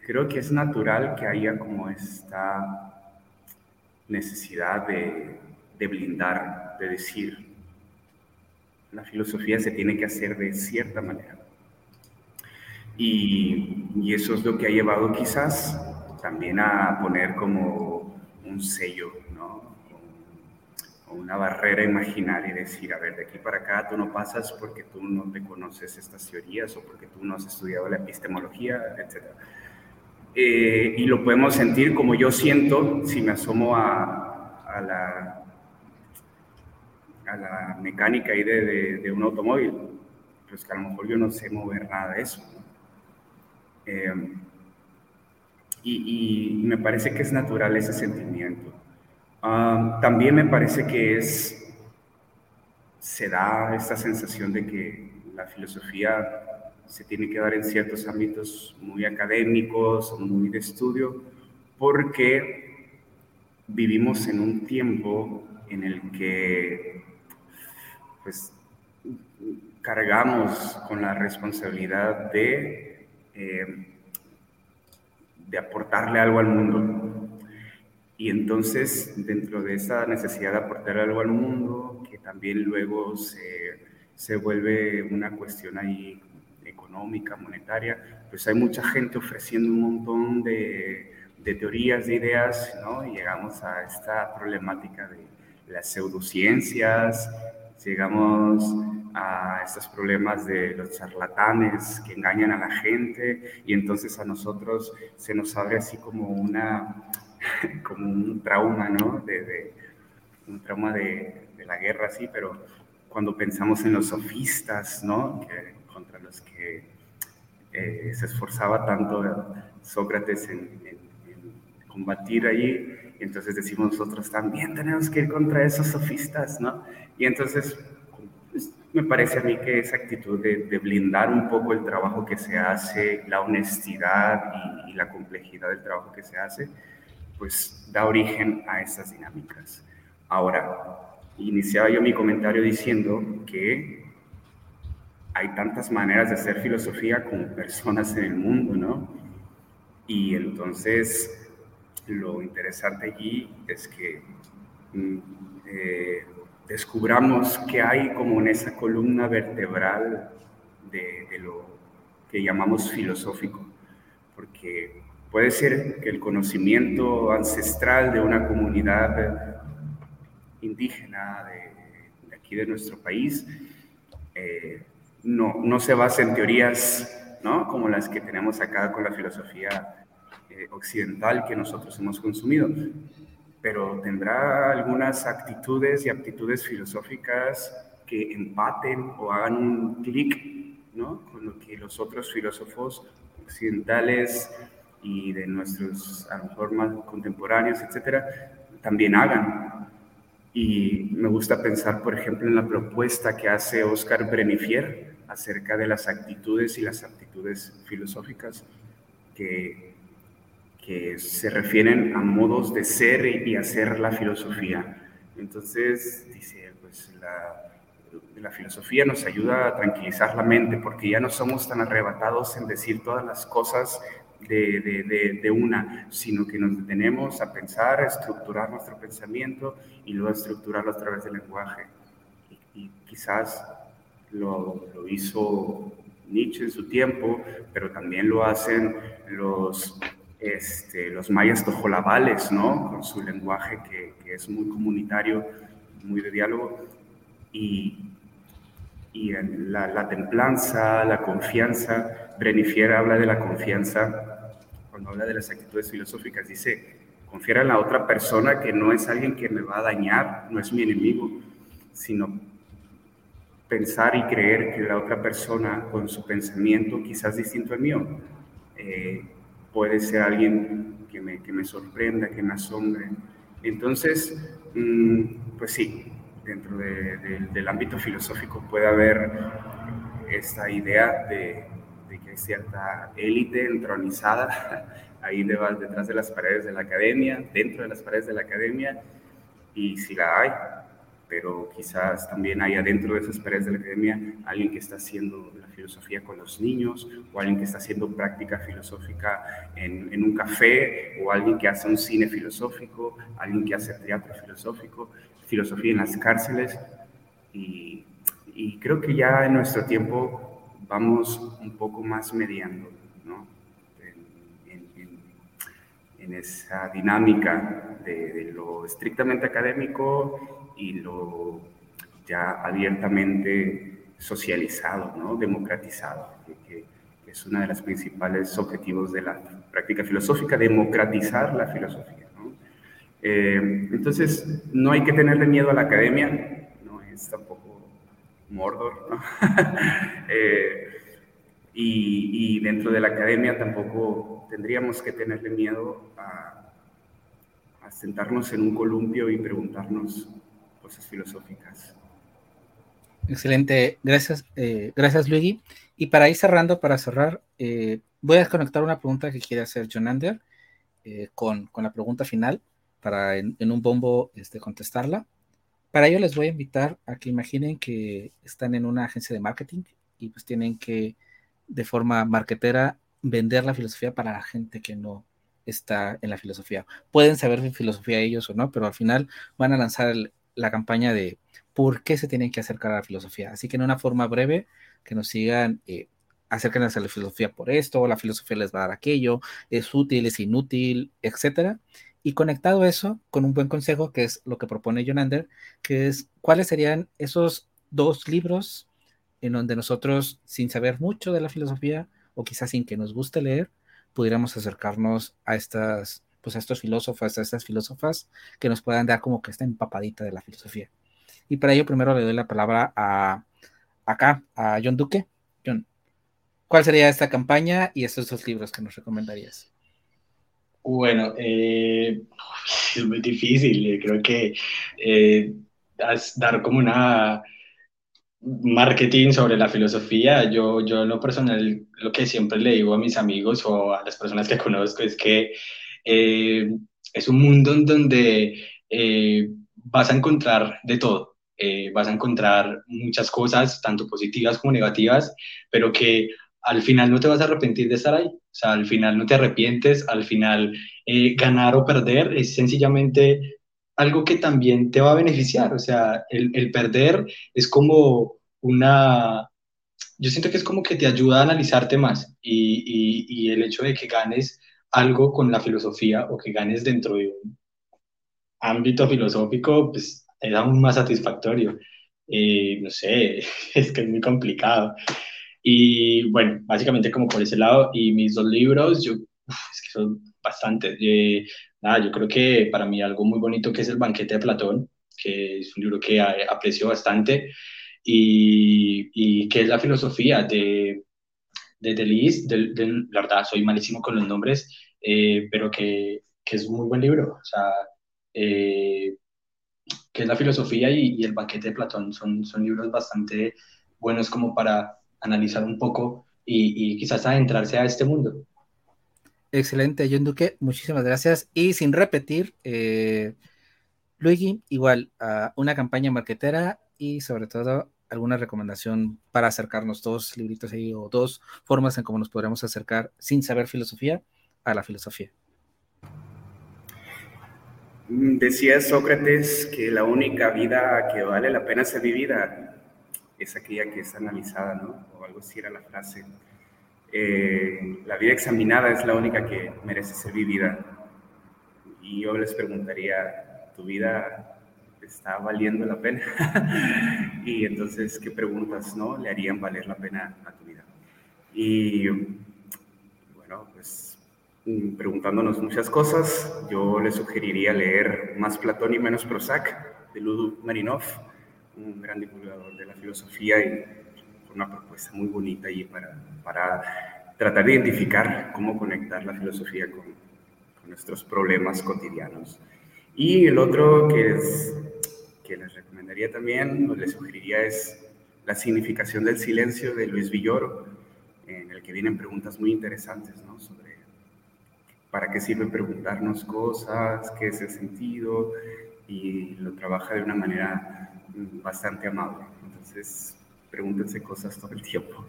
creo que es natural que haya como esta necesidad de, blindar, de decir, la filosofía se tiene que hacer de cierta manera. Y, y, eso es lo que ha llevado quizás también a poner como un sello. Una barrera imaginaria y decir, a ver, de aquí para acá tú no pasas porque tú no te conoces estas teorías o porque tú no has estudiado la epistemología, etc. Eh, y lo podemos sentir como yo siento si me asomo a, la, a la mecánica ahí de, un automóvil, pues que a lo mejor yo no sé mover nada de eso. Eh, y me parece que es natural ese sentimiento. También me parece que es, se da esta sensación de que la filosofía se tiene que dar en ciertos ámbitos muy académicos, muy de estudio, porque vivimos en un tiempo en el que pues, cargamos con la responsabilidad de, eh, de aportarle algo al mundo. Y entonces, dentro de esa necesidad de aportar algo al mundo, que también luego se, se vuelve una cuestión ahí económica, monetaria, pues hay mucha gente ofreciendo un montón de, de teorías, de ideas, ¿no? Y llegamos a esta problemática de las pseudociencias, llegamos a estos problemas de los charlatanes que engañan a la gente y entonces a nosotros se nos abre así como una [LAUGHS] como un trauma, ¿no? De, un trauma de, la guerra, sí, pero cuando pensamos en los sofistas, ¿no? Que, contra los que eh, se esforzaba tanto Sócrates en, combatir allí, entonces decimos nosotros también tenemos que ir contra esos sofistas, ¿no? Y entonces pues, me parece a mí que esa actitud de, blindar un poco el trabajo que se hace, la honestidad y, y la complejidad del trabajo que se hace, pues da origen a estas dinámicas. Ahora, iniciaba yo mi comentario diciendo que hay tantas maneras de hacer filosofía como personas en el mundo, ¿no? Y entonces lo interesante allí es que mm, eh, descubramos que hay como en esa columna vertebral de, de lo que llamamos filosófico, porque Puede ser que el conocimiento ancestral de una comunidad indígena de, aquí de nuestro país eh, no, no, se base en teorías ¿no? como las que tenemos acá con la filosofía eh, occidental que nosotros hemos consumido, pero tendrá algunas actitudes y aptitudes filosóficas que empaten o hagan un clic ¿no? con lo que los otros filósofos occidentales y de nuestros, a lo mejor más contemporáneos, etcétera, también hagan. Y me gusta pensar, por ejemplo, en la propuesta que hace Oscar Brenifier acerca de las actitudes y las aptitudes filosóficas que, que se refieren a modos de ser y hacer la filosofía. Entonces, dice, pues la, la filosofía nos ayuda a tranquilizar la mente porque ya no somos tan arrebatados en decir todas las cosas de, una, sino que nos detenemos a pensar, a estructurar nuestro pensamiento y luego a estructurarlo a través del lenguaje. Y, quizás lo, hizo Nietzsche en su tiempo, pero también lo hacen los, este, los mayas tojolabales, ¿no? Con su lenguaje que, es muy comunitario, muy de diálogo. Y, y la, la, templanza, la confianza. Brenifier habla de la confianza habla de las actitudes filosóficas, dice, confiar en la otra persona que no es alguien que me va a dañar, no es mi enemigo, sino pensar y creer que la otra persona con su pensamiento quizás distinto al mío eh, puede ser alguien que me, que me, sorprenda, que me asombre. Entonces, mm, pues sí, dentro del ámbito filosófico puede haber esta idea de, hay cierta élite entronizada [LAUGHS] ahí detrás de las paredes de la academia, dentro de las paredes de la academia, y si la hay, pero quizás también hay adentro de esas paredes de la academia alguien que está haciendo la filosofía con los niños, o alguien que está haciendo práctica filosófica en, en un café, o alguien que hace un cine filosófico, alguien que hace teatro filosófico, filosofía en las cárceles, y, y creo que ya en nuestro tiempo vamos un poco más mediando, ¿no? En, en, en esa dinámica de, de, lo estrictamente académico y lo ya abiertamente socializado, ¿no? democratizado, que, es uno de los principales objetivos de la práctica filosófica, democratizar la filosofía. ¿no? Eh, entonces, no hay que tenerle miedo a la academia, no es tampoco Mordor, ¿no? [LAUGHS] eh, y, dentro de la academia tampoco tendríamos que tenerle miedo a, a sentarnos en un columpio y preguntarnos cosas filosóficas. Excelente, gracias, eh, gracias Luigi. Y para ir cerrando, para cerrar, eh, voy a desconectar una pregunta que quiere hacer Jonander eh, con, con, la pregunta final para en, en, un bombo este, contestarla. Para ello les voy a invitar a que imaginen que están en una agencia de marketing y pues tienen que de forma marketera vender la filosofía para la gente que no está en la filosofía. Pueden saber filosofía ellos o no, pero al final van a lanzar la campaña de por qué se tienen que acercar a la filosofía. Así que en una forma breve, que nos sigan, eh, acérquense a la filosofía por esto, la filosofía les va a dar aquello, es útil, es inútil, etcétera. Y conectado eso con un buen consejo, que es lo que propone Jonander, que es cuáles serían esos dos libros en donde nosotros, sin saber mucho de la filosofía, o quizás sin que nos guste leer, pudiéramos acercarnos a estas pues a estos filósofos, a estas filósofas que nos puedan dar como que esta empapadita de la filosofía. Y para ello primero le doy la palabra a acá, a John Duque. John, ¿cuál sería esta campaña y estos dos libros que nos recomendarías? Bueno, eh, [LAUGHS] es muy difícil. Creo que eh, dar como una marketing sobre la filosofía, yo, yo lo personal, lo que siempre le digo a mis amigos o a las personas que conozco es que eh, es un mundo en donde eh, vas a encontrar de todo. Eh, vas a encontrar muchas cosas, tanto positivas como negativas, pero que al final no te vas a arrepentir de estar ahí. O sea, al final no te arrepientes, al final ganar o perder es sencillamente algo que también te va a beneficiar. O sea, el, el perder es como una, yo siento que es como que te ayuda a analizarte más y, y, y, el hecho de que ganes algo con la filosofía o que ganes dentro de un ámbito filosófico, pues es aún más satisfactorio. Eh, no sé, [LAUGHS] es que es muy complicado. Y bueno, básicamente como por ese lado, y mis dos libros, yo, es que son bastantes. Eh, nada, yo creo que para mí algo muy bonito que es El banquete de Platón, que es un libro que aprecio bastante, y, y que es la filosofía de de Delis, de, de, la verdad soy malísimo con los nombres, eh, pero que, que, es un muy buen libro. O sea, eh, que es la filosofía y, y, el banquete de Platón. Son, son libros bastante buenos como para analizar un poco y, y quizás adentrarse a este mundo. Excelente, John Duque, muchísimas gracias. Y sin repetir, eh, Luigi, igual, uh, una campaña marquetera y sobre todo alguna recomendación para acercarnos dos libritos ahí o dos formas en cómo nos podríamos acercar sin saber filosofía a la filosofía. Mm, decía Sócrates que la única vida que vale la pena ser vivida es aquella que es analizada, ¿no? O algo así era la frase. Eh, la vida examinada es la única que merece ser vivida. Y yo les preguntaría, ¿tu vida está valiendo la pena. [LAUGHS] y entonces, ¿qué preguntas no le harían valer la pena a tu vida? Y bueno, pues preguntándonos muchas cosas, yo le sugeriría leer más Platón y menos Prozac de Ludwig Marinov, un gran divulgador de la filosofía y una propuesta muy bonita ahí para, para tratar de identificar cómo conectar la filosofía con, con nuestros problemas cotidianos. Y el otro que, es, que les recomendaría también, o les sugeriría, es La significación del silencio de Luis Villoro, en el que vienen preguntas muy interesantes ¿no? sobre para qué sirve preguntarnos cosas, qué es el sentido, y lo trabaja de una manera bastante amable. Entonces, pregúntense cosas todo el tiempo.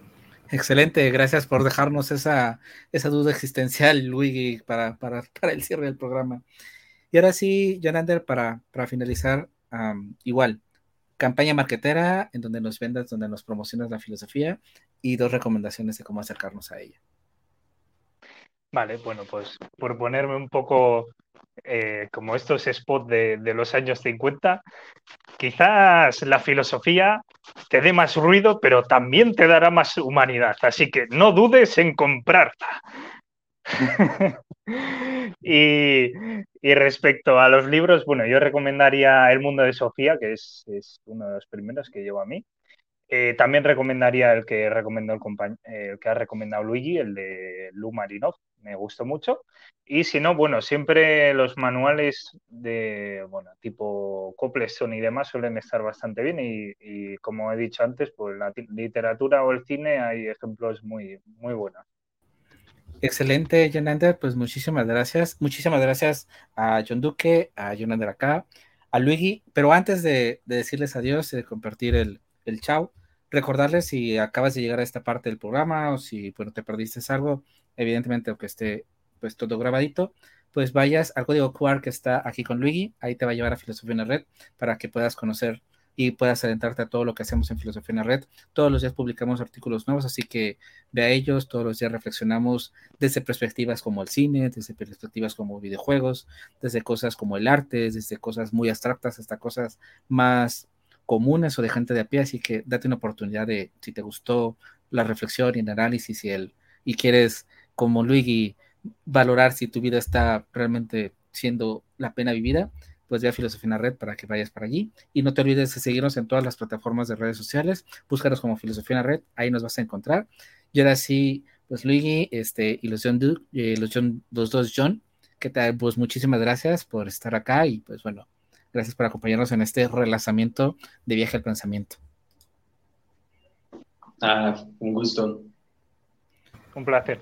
Excelente, gracias por dejarnos esa, esa duda existencial, Luigi, para, para, [LAUGHS] para, el cierre del programa. Y ahora sí, Jonander, para, para finalizar, um, igual, campaña marquetera en donde nos vendas, donde nos promocionas la filosofía y dos recomendaciones de cómo acercarnos a ella. Vale, bueno, pues por ponerme un poco eh, como estos spots de, de, los años 50, quizás la filosofía te dé más ruido, pero también te dará más humanidad. Así que no dudes en comprarla. [LAUGHS] y, respecto a los libros, bueno, yo recomendaría El mundo de Sofía, que es, uno de los primeros que llevo a mí. Eh, también recomendaría el que recomendó el, eh, el, que ha recomendado Luigi, el de Lu Marinov, me gustó mucho. Y si no, bueno, siempre los manuales de, bueno, tipo Copleston y demás suelen estar bastante bien y, y, como he dicho antes, pues la literatura o el cine hay ejemplos muy, muy buenos. Excelente, Jonander, pues muchísimas gracias. Muchísimas gracias a John Duque, a Jonander acá, a Luigi, pero antes de, de decirles adiós y de compartir el, el chao, recordarles si acabas de llegar a esta parte del programa o si bueno, te perdiste algo, evidentemente aunque esté pues todo grabadito, pues vayas al código QR que está aquí con Luigi, ahí te va a llevar a Filosofía en la Red para que puedas conocer y puedas adentrarte a todo lo que hacemos en Filosofía en la Red. Todos los días publicamos artículos nuevos, así que ve a ellos, todos los días reflexionamos desde perspectivas como el cine, desde perspectivas como videojuegos, desde cosas como el arte, desde cosas muy abstractas hasta cosas más comunes o de gente de a pie, así que date una oportunidad de, si te gustó la reflexión y el análisis y, el, y quieres, como Luigi, valorar si tu vida está realmente siendo la pena vivida, pues ve a Filosofía en la Red para que vayas para allí. Y no te olvides de seguirnos en todas las plataformas de redes sociales, búscanos como Filosofía en la Red, ahí nos vas a encontrar. Y ahora sí, pues Luigi este, y los, John, eh, los, John, los dos John, que tal, pues muchísimas gracias por estar acá y pues bueno, Gracias por acompañarnos en este relanzamiento de Viaje al Pensamiento. Ah, un gusto. Un placer.